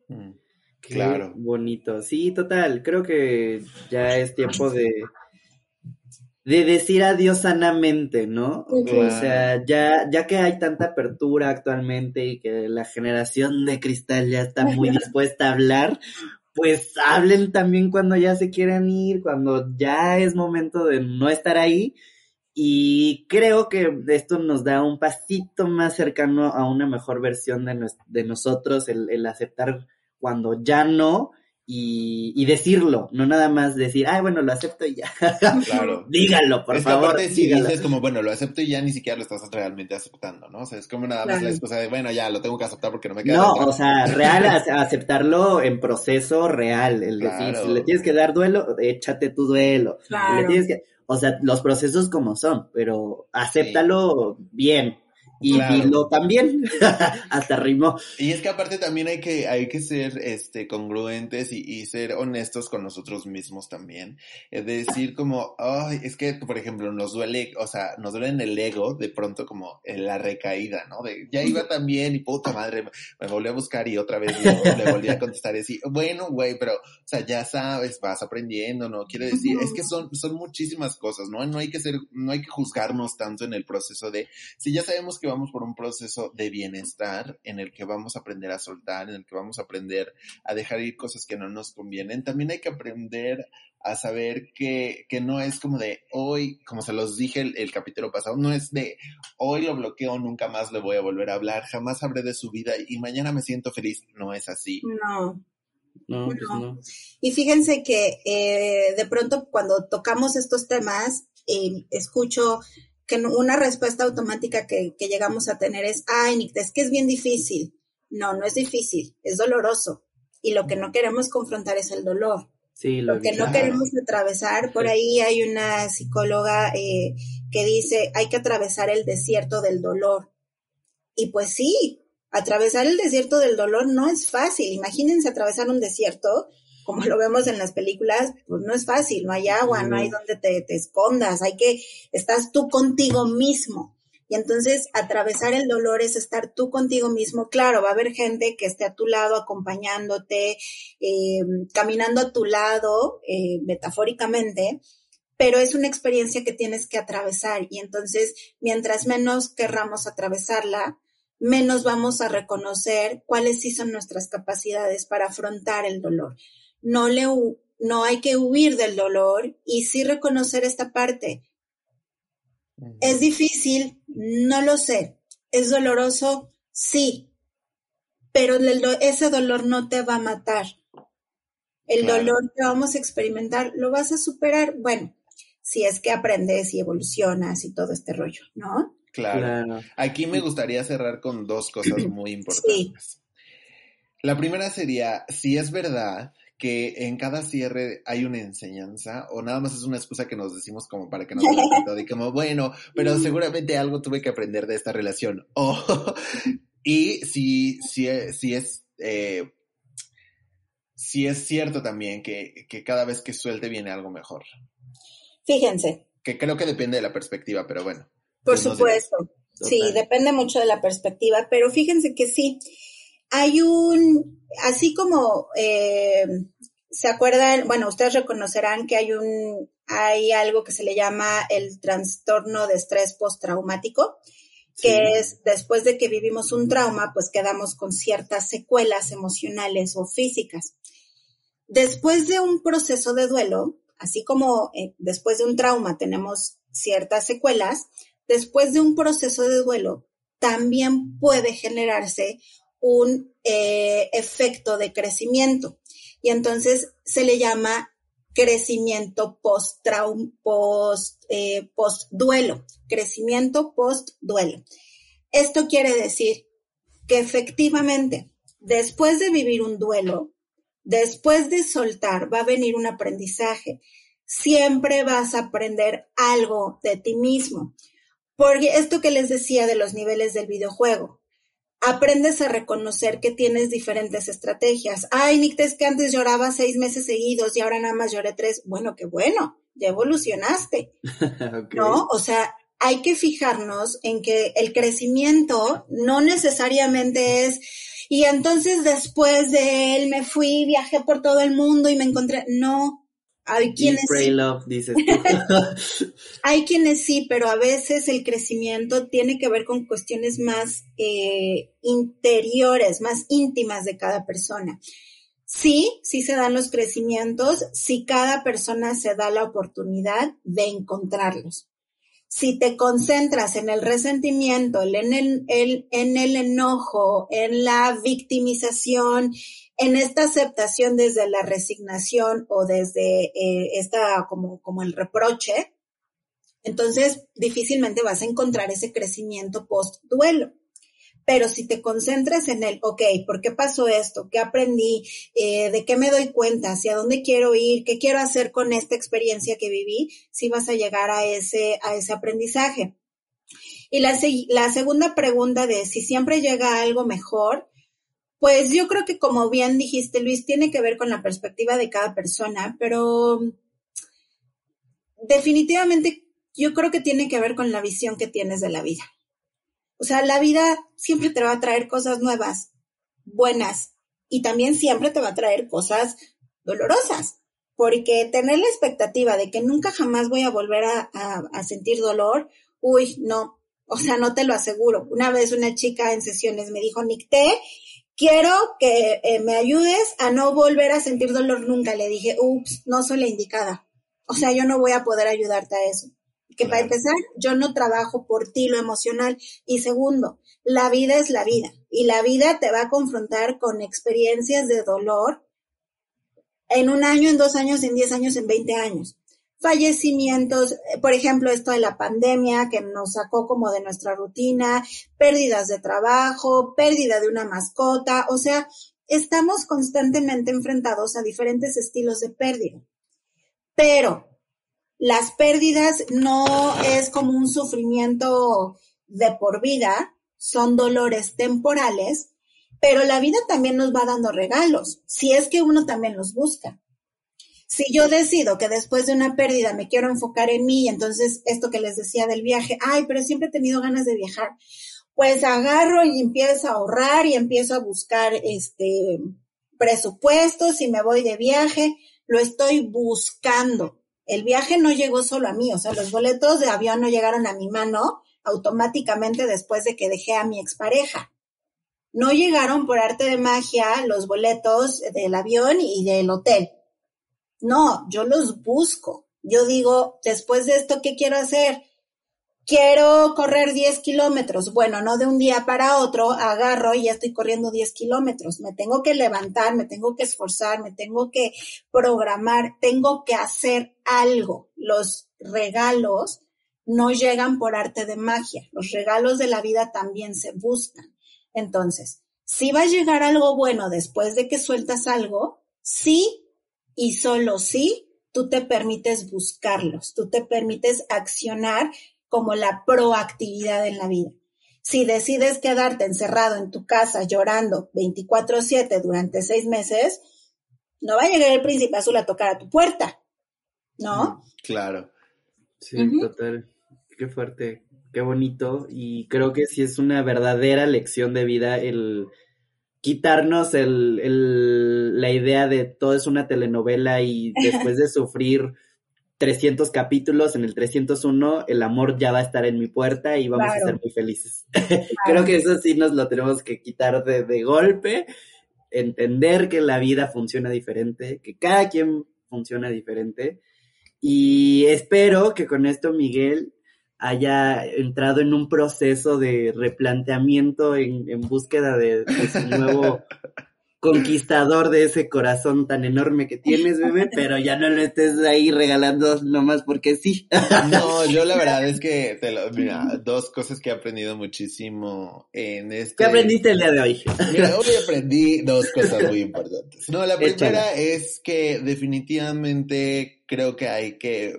B: Mm, claro. bonito. Sí, total. Creo que ya es tiempo de, de decir adiós sanamente, ¿no? O sea, ya, ya que hay tanta apertura actualmente y que la generación de cristal ya está muy <laughs> dispuesta a hablar, pues hablen también cuando ya se quieran ir, cuando ya es momento de no estar ahí. Y creo que esto nos da un pasito más cercano a una mejor versión de, de nosotros, el, el aceptar cuando ya no, y, decirlo, no nada más decir, ay, bueno, lo acepto y ya. Claro. <laughs> Díganlo, por favor.
A: Que si dices como, bueno, lo acepto y ya ni siquiera lo estás realmente aceptando, ¿no? O sea, es como nada más la excusa de, bueno, ya lo tengo que aceptar porque no me queda.
B: No, o sea, real, <laughs> aceptarlo en proceso real. El decir, si le tienes que dar duelo, échate tu duelo. Le tienes que, o sea, los procesos como son, pero acéptalo bien y dilo también, <laughs> hasta rimó.
A: Y es que aparte también hay que, hay que ser este, congruentes y, y, ser honestos con nosotros mismos también. Es decir, como, ay, es que, por ejemplo, nos duele, o sea, nos duele en el ego de pronto como en la recaída, ¿no? De, ya iba tan bien y puta madre, me, volví a buscar y otra vez le volví a contestar y decir, bueno, güey, pero, o sea, ya sabes, vas aprendiendo, ¿no? Quiere decir, es que son, son muchísimas cosas, ¿no? No hay que ser, no hay que juzgarnos tanto en el proceso de, si ya sabemos que vamos por un proceso de bienestar en el que vamos a aprender a soltar, en el que vamos a aprender a dejar ir cosas que no nos convienen. También hay que aprender a saber que, que no es como de hoy, como se los dije el, capítulo pasado, no es de hoy lo bloqueo, nunca más le voy a volver a hablar, jamás hablé de su vida y mañana me siento feliz. No es así.
C: No.
B: No, pues no.
C: Y fíjense que eh, de pronto cuando tocamos estos temas, eh, escucho que una respuesta automática que, llegamos a tener es, ay, es que es bien difícil. No, no es difícil, es doloroso. Y lo que no queremos confrontar es el dolor.
B: Sí,
C: lo, que no queremos atravesar, por ahí hay una psicóloga eh, que dice, hay que atravesar el desierto del dolor. Y pues sí, atravesar el desierto del dolor no es fácil. Imagínense atravesar un desierto como lo vemos en las películas, pues no es fácil, no hay agua, no hay donde te, te escondas, hay que, estás tú contigo mismo. Y entonces atravesar el dolor es estar tú contigo mismo. Claro, va a haber gente que esté a tu lado acompañándote, eh, caminando a tu lado, eh, metafóricamente, pero es una experiencia que tienes que atravesar. Y entonces, mientras menos querramos atravesarla, menos vamos a reconocer cuáles sí son nuestras capacidades para afrontar el dolor no, le, no hay que huir del dolor y sí reconocer esta parte. Es difícil, no lo sé. Es doloroso, sí, pero ese dolor no te va a matar. El dolor que vamos a experimentar lo vas a superar, bueno, si es que aprendes y evolucionas y todo este rollo, ¿no?
A: Claro. Aquí me gustaría cerrar con dos cosas muy importantes. La primera sería, si es verdad que en cada cierre hay una enseñanza o nada más es una excusa que nos decimos como para que nos <laughs> todo y como, bueno, pero seguramente algo tuve que aprender de esta relación. <laughs> y si, si, si es... Eh, si es cierto también que, que cada vez que suelte viene algo mejor.
C: Fíjense.
A: Que creo que depende de la perspectiva, pero bueno.
C: Por supuesto. Sí, depende mucho de la perspectiva, pero fíjense que sí. Hay un, así como eh, se acuerdan, bueno, ustedes reconocerán que hay un, hay algo que se le llama el trastorno de estrés postraumático, que es después de que vivimos un trauma, pues quedamos con ciertas secuelas emocionales o físicas. Después de un proceso de duelo, así como eh, después de un trauma tenemos ciertas secuelas, después de un proceso de duelo también puede generarse un eh, efecto de crecimiento. Y entonces se le llama crecimiento post, post, eh, post duelo, crecimiento post duelo. Esto quiere decir que efectivamente, después de vivir un duelo, después de soltar, va a venir un aprendizaje. Siempre vas a aprender algo de ti mismo. Porque esto que les decía de los niveles del videojuego, aprendes a reconocer que tienes diferentes estrategias. Ay, Nick, es que antes lloraba seis meses seguidos y ahora nada más lloré tres. Bueno, qué bueno, ya evolucionaste. <laughs> ¿No? O sea, hay que fijarnos en que el crecimiento no necesariamente es, y entonces después de él me fui, viajé por todo el mundo y me encontré. No, hay quienes sí. <laughs> Hay quienes sí, pero a veces el crecimiento tiene que ver con cuestiones más eh, interiores, más íntimas de cada persona. Sí, sí se dan los crecimientos, si cada persona se da la oportunidad de encontrarlos. Si te concentras en el resentimiento, en el, en el enojo, en la victimización, en esta aceptación desde la resignación o desde eh, esta como, como el reproche, entonces difícilmente vas a encontrar ese crecimiento post duelo. Pero si te concentras en el, ok, ¿por qué pasó esto? ¿Qué aprendí? Eh, ¿De qué me doy cuenta? ¿Hacia dónde quiero ir? ¿Qué quiero hacer con esta experiencia que viví? Si vas a llegar a ese, a ese aprendizaje. Y la, la segunda pregunta de si siempre llega algo mejor, pues yo creo que como bien dijiste, Luis, tiene que ver con la perspectiva de cada persona, pero definitivamente yo creo que tiene que ver con la visión que tienes de la vida. O sea, la vida siempre te va a traer cosas nuevas, buenas, y también siempre te va a traer cosas dolorosas, porque tener la expectativa de que nunca jamás voy a volver a, sentir dolor, uy, no, o sea, no te lo aseguro. Una vez una chica en sesiones me dijo, Nicté, quiero que eh, me ayudes a no volver a sentir dolor nunca. Le dije, ups, no soy la indicada. O sea, yo no voy a poder ayudarte a eso. Que para empezar, yo no trabajo por ti lo emocional. Y segundo, la vida es la vida. Y la vida te va a confrontar con experiencias de dolor en un año, en dos años, en diez años, en veinte años fallecimientos, eh, por ejemplo, esto de la pandemia que nos sacó como de nuestra rutina, pérdidas de trabajo, pérdida de una mascota, o sea, estamos constantemente enfrentados a diferentes estilos de pérdida. Pero las pérdidas no es como un sufrimiento de por vida, son dolores temporales, pero la vida también nos va dando regalos, si es que uno también los busca. Si yo decido que después de una pérdida me quiero enfocar en mí, entonces esto que les decía del viaje, ay, pero siempre he tenido ganas de viajar, pues agarro y empiezo a ahorrar y empiezo a buscar este presupuestos y me voy de viaje, lo estoy buscando. El viaje no llegó solo a mí, o sea, los boletos de avión no llegaron a mi mano automáticamente después de que dejé a mi expareja. No llegaron por arte de magia los boletos del avión y del hotel no, yo los busco. Yo digo, después de esto, ¿qué quiero hacer? Quiero correr 10 kilómetros. Bueno, no de un día para otro, agarro y ya estoy corriendo 10 kilómetros. Me tengo que levantar, me tengo que esforzar, me tengo que programar, tengo que hacer algo. Los regalos no llegan por arte de magia. Los regalos de la vida también se buscan. Entonces, si va a llegar algo bueno después de que sueltas algo, sí y solo sí, tú te permites buscarlos, tú te permites accionar como la proactividad en la vida. Si decides quedarte encerrado en tu casa llorando 24/7 durante seis meses, no va a llegar el príncipe azul a tocar a tu puerta, ¿no?
A: Claro.
B: Sí, total. Qué fuerte, qué bonito. Y creo que sí es una verdadera lección de vida el quitarnos el, el, la idea de todo es una telenovela y después de sufrir 300 capítulos, en el 301 el amor ya va a estar en mi puerta y vamos a ser muy felices. <laughs> Creo que eso sí nos lo tenemos que quitar de, de golpe, entender que la vida funciona diferente, que cada quien funciona diferente. Y espero que con esto Miguel haya entrado en un proceso de replanteamiento en, en búsqueda de, de su nuevo <laughs> conquistador de ese corazón tan enorme que tienes, bebé, <laughs> pero ya no lo estés ahí regalando nomás porque sí.
A: No, <laughs> yo la verdad es que, te lo, mira, dos cosas que he aprendido muchísimo en este...
B: ¿Qué aprendiste el día de hoy?
A: Mira, hoy aprendí dos cosas muy importantes. No, la primera es que definitivamente creo que hay que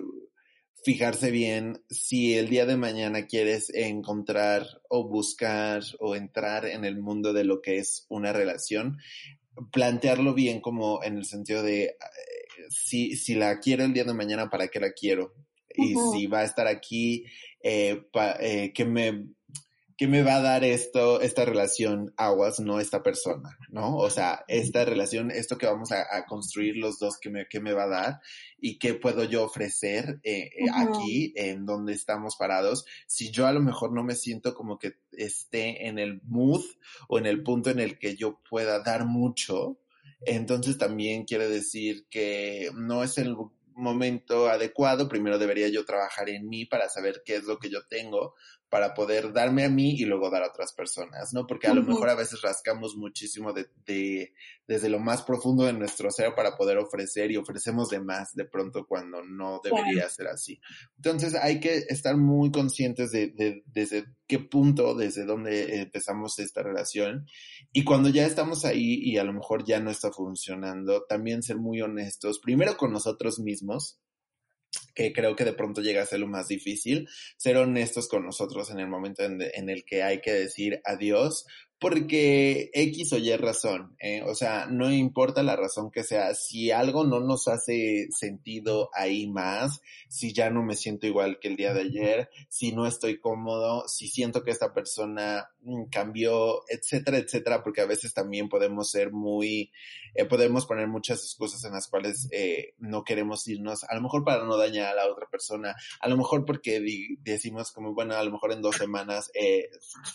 A: fijarse bien si el día de mañana quieres encontrar o buscar o entrar en el mundo de lo que es una relación, plantearlo bien como en el sentido de eh, si, si la quiero el día de mañana, ¿para qué la quiero? Y si va a estar aquí, eh, eh, que me ¿qué me va a dar esto, esta relación aguas, no esta persona, ¿no? O sea, esta relación, esto que vamos a, construir los dos, ¿qué me, me va a dar? ¿Y qué puedo yo ofrecer eh, eh, aquí, en donde estamos parados? Si yo a lo mejor no me siento como que esté en el mood o en el punto en el que yo pueda dar mucho, entonces también quiere decir que no es el momento adecuado, primero debería yo trabajar en mí para saber qué es lo que yo tengo, para poder darme a mí y luego dar a otras personas, ¿no? Porque a lo mejor a veces rascamos muchísimo de, de, desde lo más profundo de nuestro ser para poder ofrecer y ofrecemos de más de pronto cuando no debería ser así. Entonces hay que estar muy conscientes de, de, desde qué punto, desde dónde empezamos esta relación y cuando ya estamos ahí y a lo mejor ya no está funcionando, también ser muy honestos, primero con nosotros mismos, que creo que de pronto llega a ser lo más difícil, ser honestos con nosotros en el momento en, en el que hay que decir adiós, porque X o Y razón, eh, o sea, no importa la razón que sea, si algo no nos hace sentido ahí más, si ya no me siento igual que el día de ayer, si no estoy cómodo, si siento que esta persona mm, cambió, etcétera, etcétera, porque a veces también podemos ser muy, eh, podemos poner muchas excusas en las cuales eh, no queremos irnos, a lo mejor para no dañar a la otra persona, a lo mejor porque decimos como, bueno, a lo mejor en dos semanas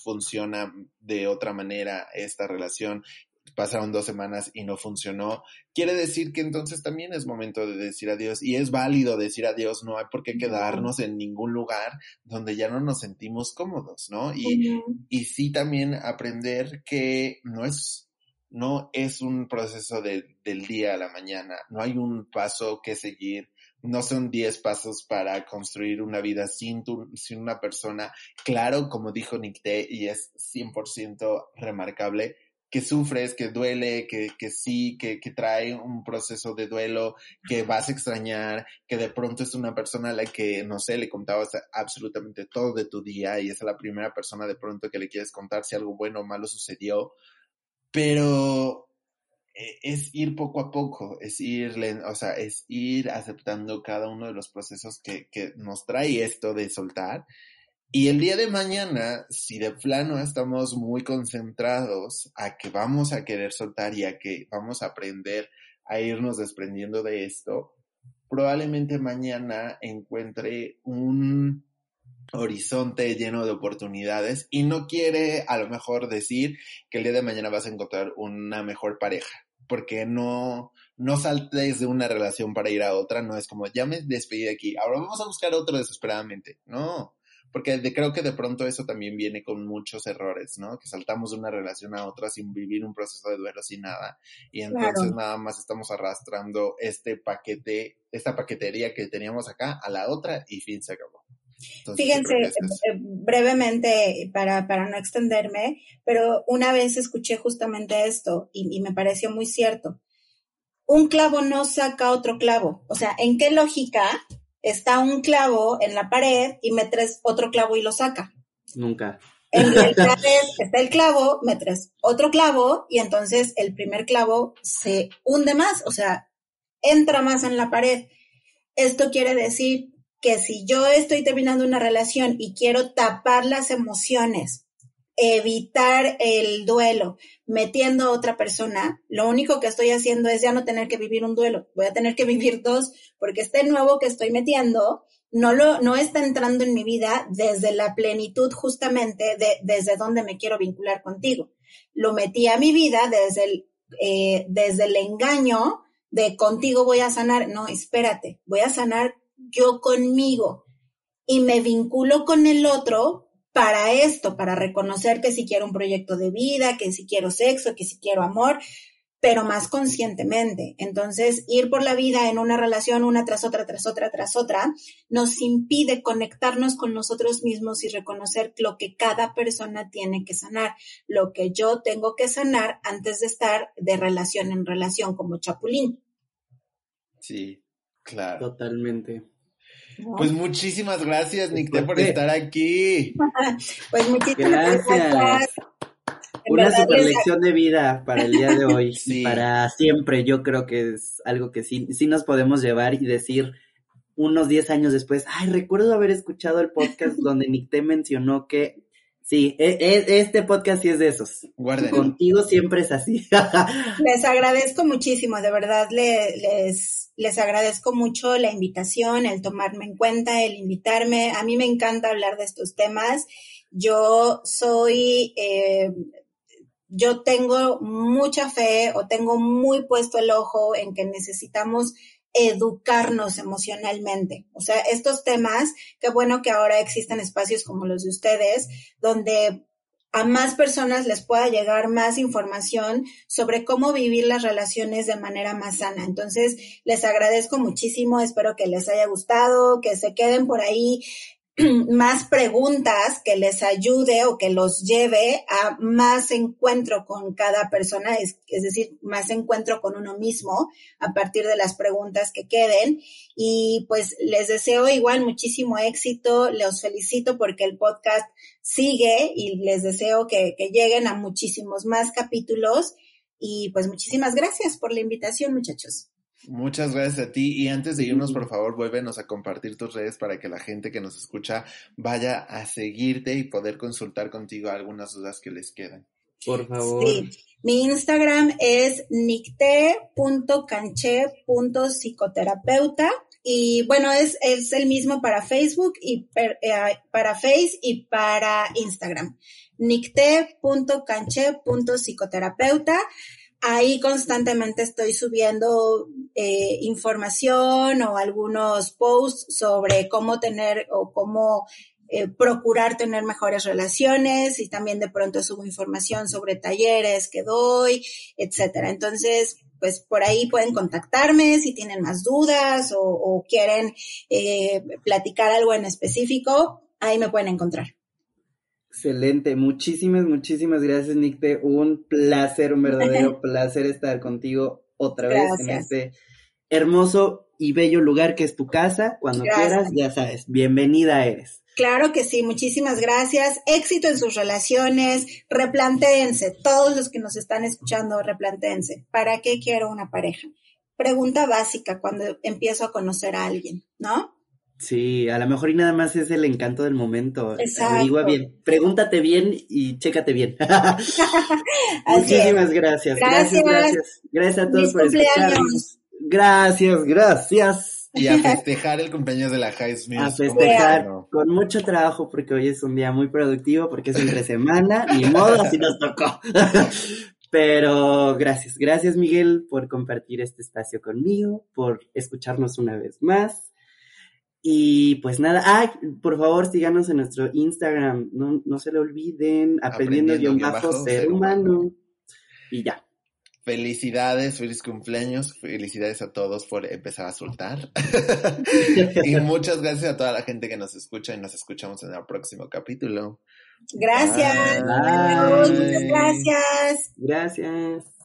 A: funciona de otra manera esta relación, pasaron dos semanas y no funcionó, quiere decir que entonces también es momento de decir adiós y es válido decir adiós, no hay por qué quedarnos en ningún lugar donde ya no nos sentimos cómodos, ¿no? Y, y sí también aprender que no es, no es un proceso de, del día a la mañana, no hay un paso que seguir, no son 10 pasos para construir una vida sin, tu, sin una persona. Claro, como dijo Nick T, y es 100% remarcable, que sufres, que duele, que, que sí, que, que, trae un proceso de duelo, que vas a extrañar, que de pronto es una persona a la que, no sé, le contabas absolutamente todo de tu día y es la primera persona de pronto que le quieres contar si algo bueno o malo sucedió. Pero es ir poco a poco, es ir, o sea, es ir aceptando cada uno de los procesos que, que nos trae esto de soltar. Y el día de mañana, si de plano estamos muy concentrados a que vamos a querer soltar y a que vamos a aprender a irnos desprendiendo de esto, probablemente mañana encuentre un horizonte lleno de oportunidades y no quiere a lo mejor decir que el día de mañana vas a encontrar una mejor pareja porque no, no saltes de una relación para ir a otra, no es como, ya me despedí de aquí, ahora vamos a buscar otro desesperadamente, no, porque creo que de pronto eso también viene con muchos errores, ¿no? Que saltamos de una relación a otra sin vivir un proceso de duelo, sin nada, y entonces nada más estamos arrastrando este paquete, esta paquetería que teníamos acá a la otra y fin se acabó.
C: Fíjense, eh, brevemente, para, para no extenderme, pero una vez escuché justamente esto y, me pareció muy cierto. Un clavo no saca otro clavo. O sea, ¿en qué lógica está un clavo en la pared y metes otro clavo y lo saca?
B: Nunca.
C: En <laughs> realidad está el clavo, metes otro clavo y entonces el primer clavo se hunde más, o sea, entra más en la pared. Esto quiere decir que si yo estoy terminando una relación y quiero tapar las emociones, evitar el duelo, metiendo a otra persona, lo único que estoy haciendo es ya no tener que vivir un duelo, voy a tener que vivir <laughs> dos, porque este nuevo que estoy metiendo no lo, no está entrando en mi vida desde la plenitud justamente de, desde donde me quiero vincular contigo. Lo metí a mi vida desde el, eh, desde el engaño de contigo voy a sanar. No, espérate, voy a sanar yo conmigo y me vinculo con el otro para esto, para reconocer que si quiero un proyecto de vida, que si quiero sexo, que si quiero amor, pero más conscientemente. Entonces, ir por la vida en una relación una tras otra, tras otra, tras otra, nos impide conectarnos con nosotros mismos y reconocer lo que cada persona tiene que sanar, lo que yo tengo que sanar antes de estar de relación en relación como chapulín.
A: Sí, claro.
B: Totalmente.
A: Pues muchísimas gracias, Nicté, por estar aquí. <laughs>
C: pues muchísimas gracias.
B: Una super lección de vida para el día de hoy <laughs> y para siempre. Yo creo que es algo que sí, sí nos podemos llevar y decir unos 10 años después, ay, recuerdo haber escuchado el podcast <laughs> donde Nicté mencionó que Sí, e, e, este podcast sí es de esos. Contigo siempre es así. <laughs>
C: les agradezco muchísimo, de verdad les, les agradezco mucho la invitación, el tomarme en cuenta, el invitarme. A mí me encanta hablar de estos temas. Yo soy, eh, yo tengo mucha fe o tengo muy puesto el ojo en que necesitamos educarnos emocionalmente. O sea, estos temas, qué bueno que ahora existen espacios como los de ustedes, donde a más personas les pueda llegar más información sobre cómo vivir las relaciones de manera más sana. Entonces, les agradezco muchísimo, espero que les haya gustado, que se queden por ahí <clears throat> más preguntas que les ayude o que los lleve a más encuentro con cada persona, es, decir, más encuentro con uno mismo a partir de las preguntas que queden. Y pues les deseo igual muchísimo éxito, los felicito porque el podcast sigue y les deseo que, que lleguen a muchísimos más capítulos. Y pues muchísimas gracias por la invitación, muchachos.
A: Muchas gracias a ti y antes de irnos, por favor, vuélvenos a compartir tus redes para que la gente que nos escucha vaya a seguirte y poder consultar contigo algunas dudas que les quedan.
B: Por favor.
C: Sí. Mi Instagram es nicte.canche.psicoterapeuta y bueno, es, es el mismo para Facebook y eh, para Face y para Instagram. nicte.canche.psicoterapeuta. Ahí constantemente estoy subiendo eh, información o algunos posts sobre cómo tener o cómo eh, procurar tener mejores relaciones y también de pronto subo información sobre talleres que doy, etcétera. Entonces, pues por ahí pueden contactarme si tienen más dudas o, quieren eh, platicar algo en específico, ahí me pueden encontrar.
B: Excelente, muchísimas, muchísimas gracias, Nicte. Un placer, un verdadero <laughs> placer estar contigo otra vez en este hermoso y bello lugar que es tu casa. Cuando quieras, ya sabes, bienvenida eres.
C: Claro que sí, muchísimas gracias. Éxito en sus relaciones, replantéense, todos los que nos están escuchando, replantéense. ¿Para qué quiero una pareja? Pregunta básica cuando empiezo a conocer a alguien, ¿no?
B: Sí, a lo mejor y nada más es el encanto del momento. Exacto. bien, pregúntate bien y chécate bien. <laughs> <laughs> Muchísimas gracias. gracias. Gracias, gracias. a todos por escucharnos. Gracias, gracias.
A: Y a festejar el cumpleaños de la High Smith.
B: A festejar con mucho trabajo porque hoy es un día muy productivo porque es entre semana, ni modo, así nos tocó. <laughs> Pero gracias, gracias Miguel por compartir este espacio conmigo, por escucharnos una vez más. Y pues nada, ah, por favor síganos en nuestro Instagram, no, no se lo olviden, aprendiendo, guion bajo ser humano. Y ya.
A: Felicidades, feliz cumpleaños, felicidades a todos por empezar a soltar. <laughs> y muchas gracias a toda la gente que nos escucha y nos escuchamos en el próximo capítulo.
C: Gracias.
B: Bye.
C: Muchas gracias.
B: Gracias.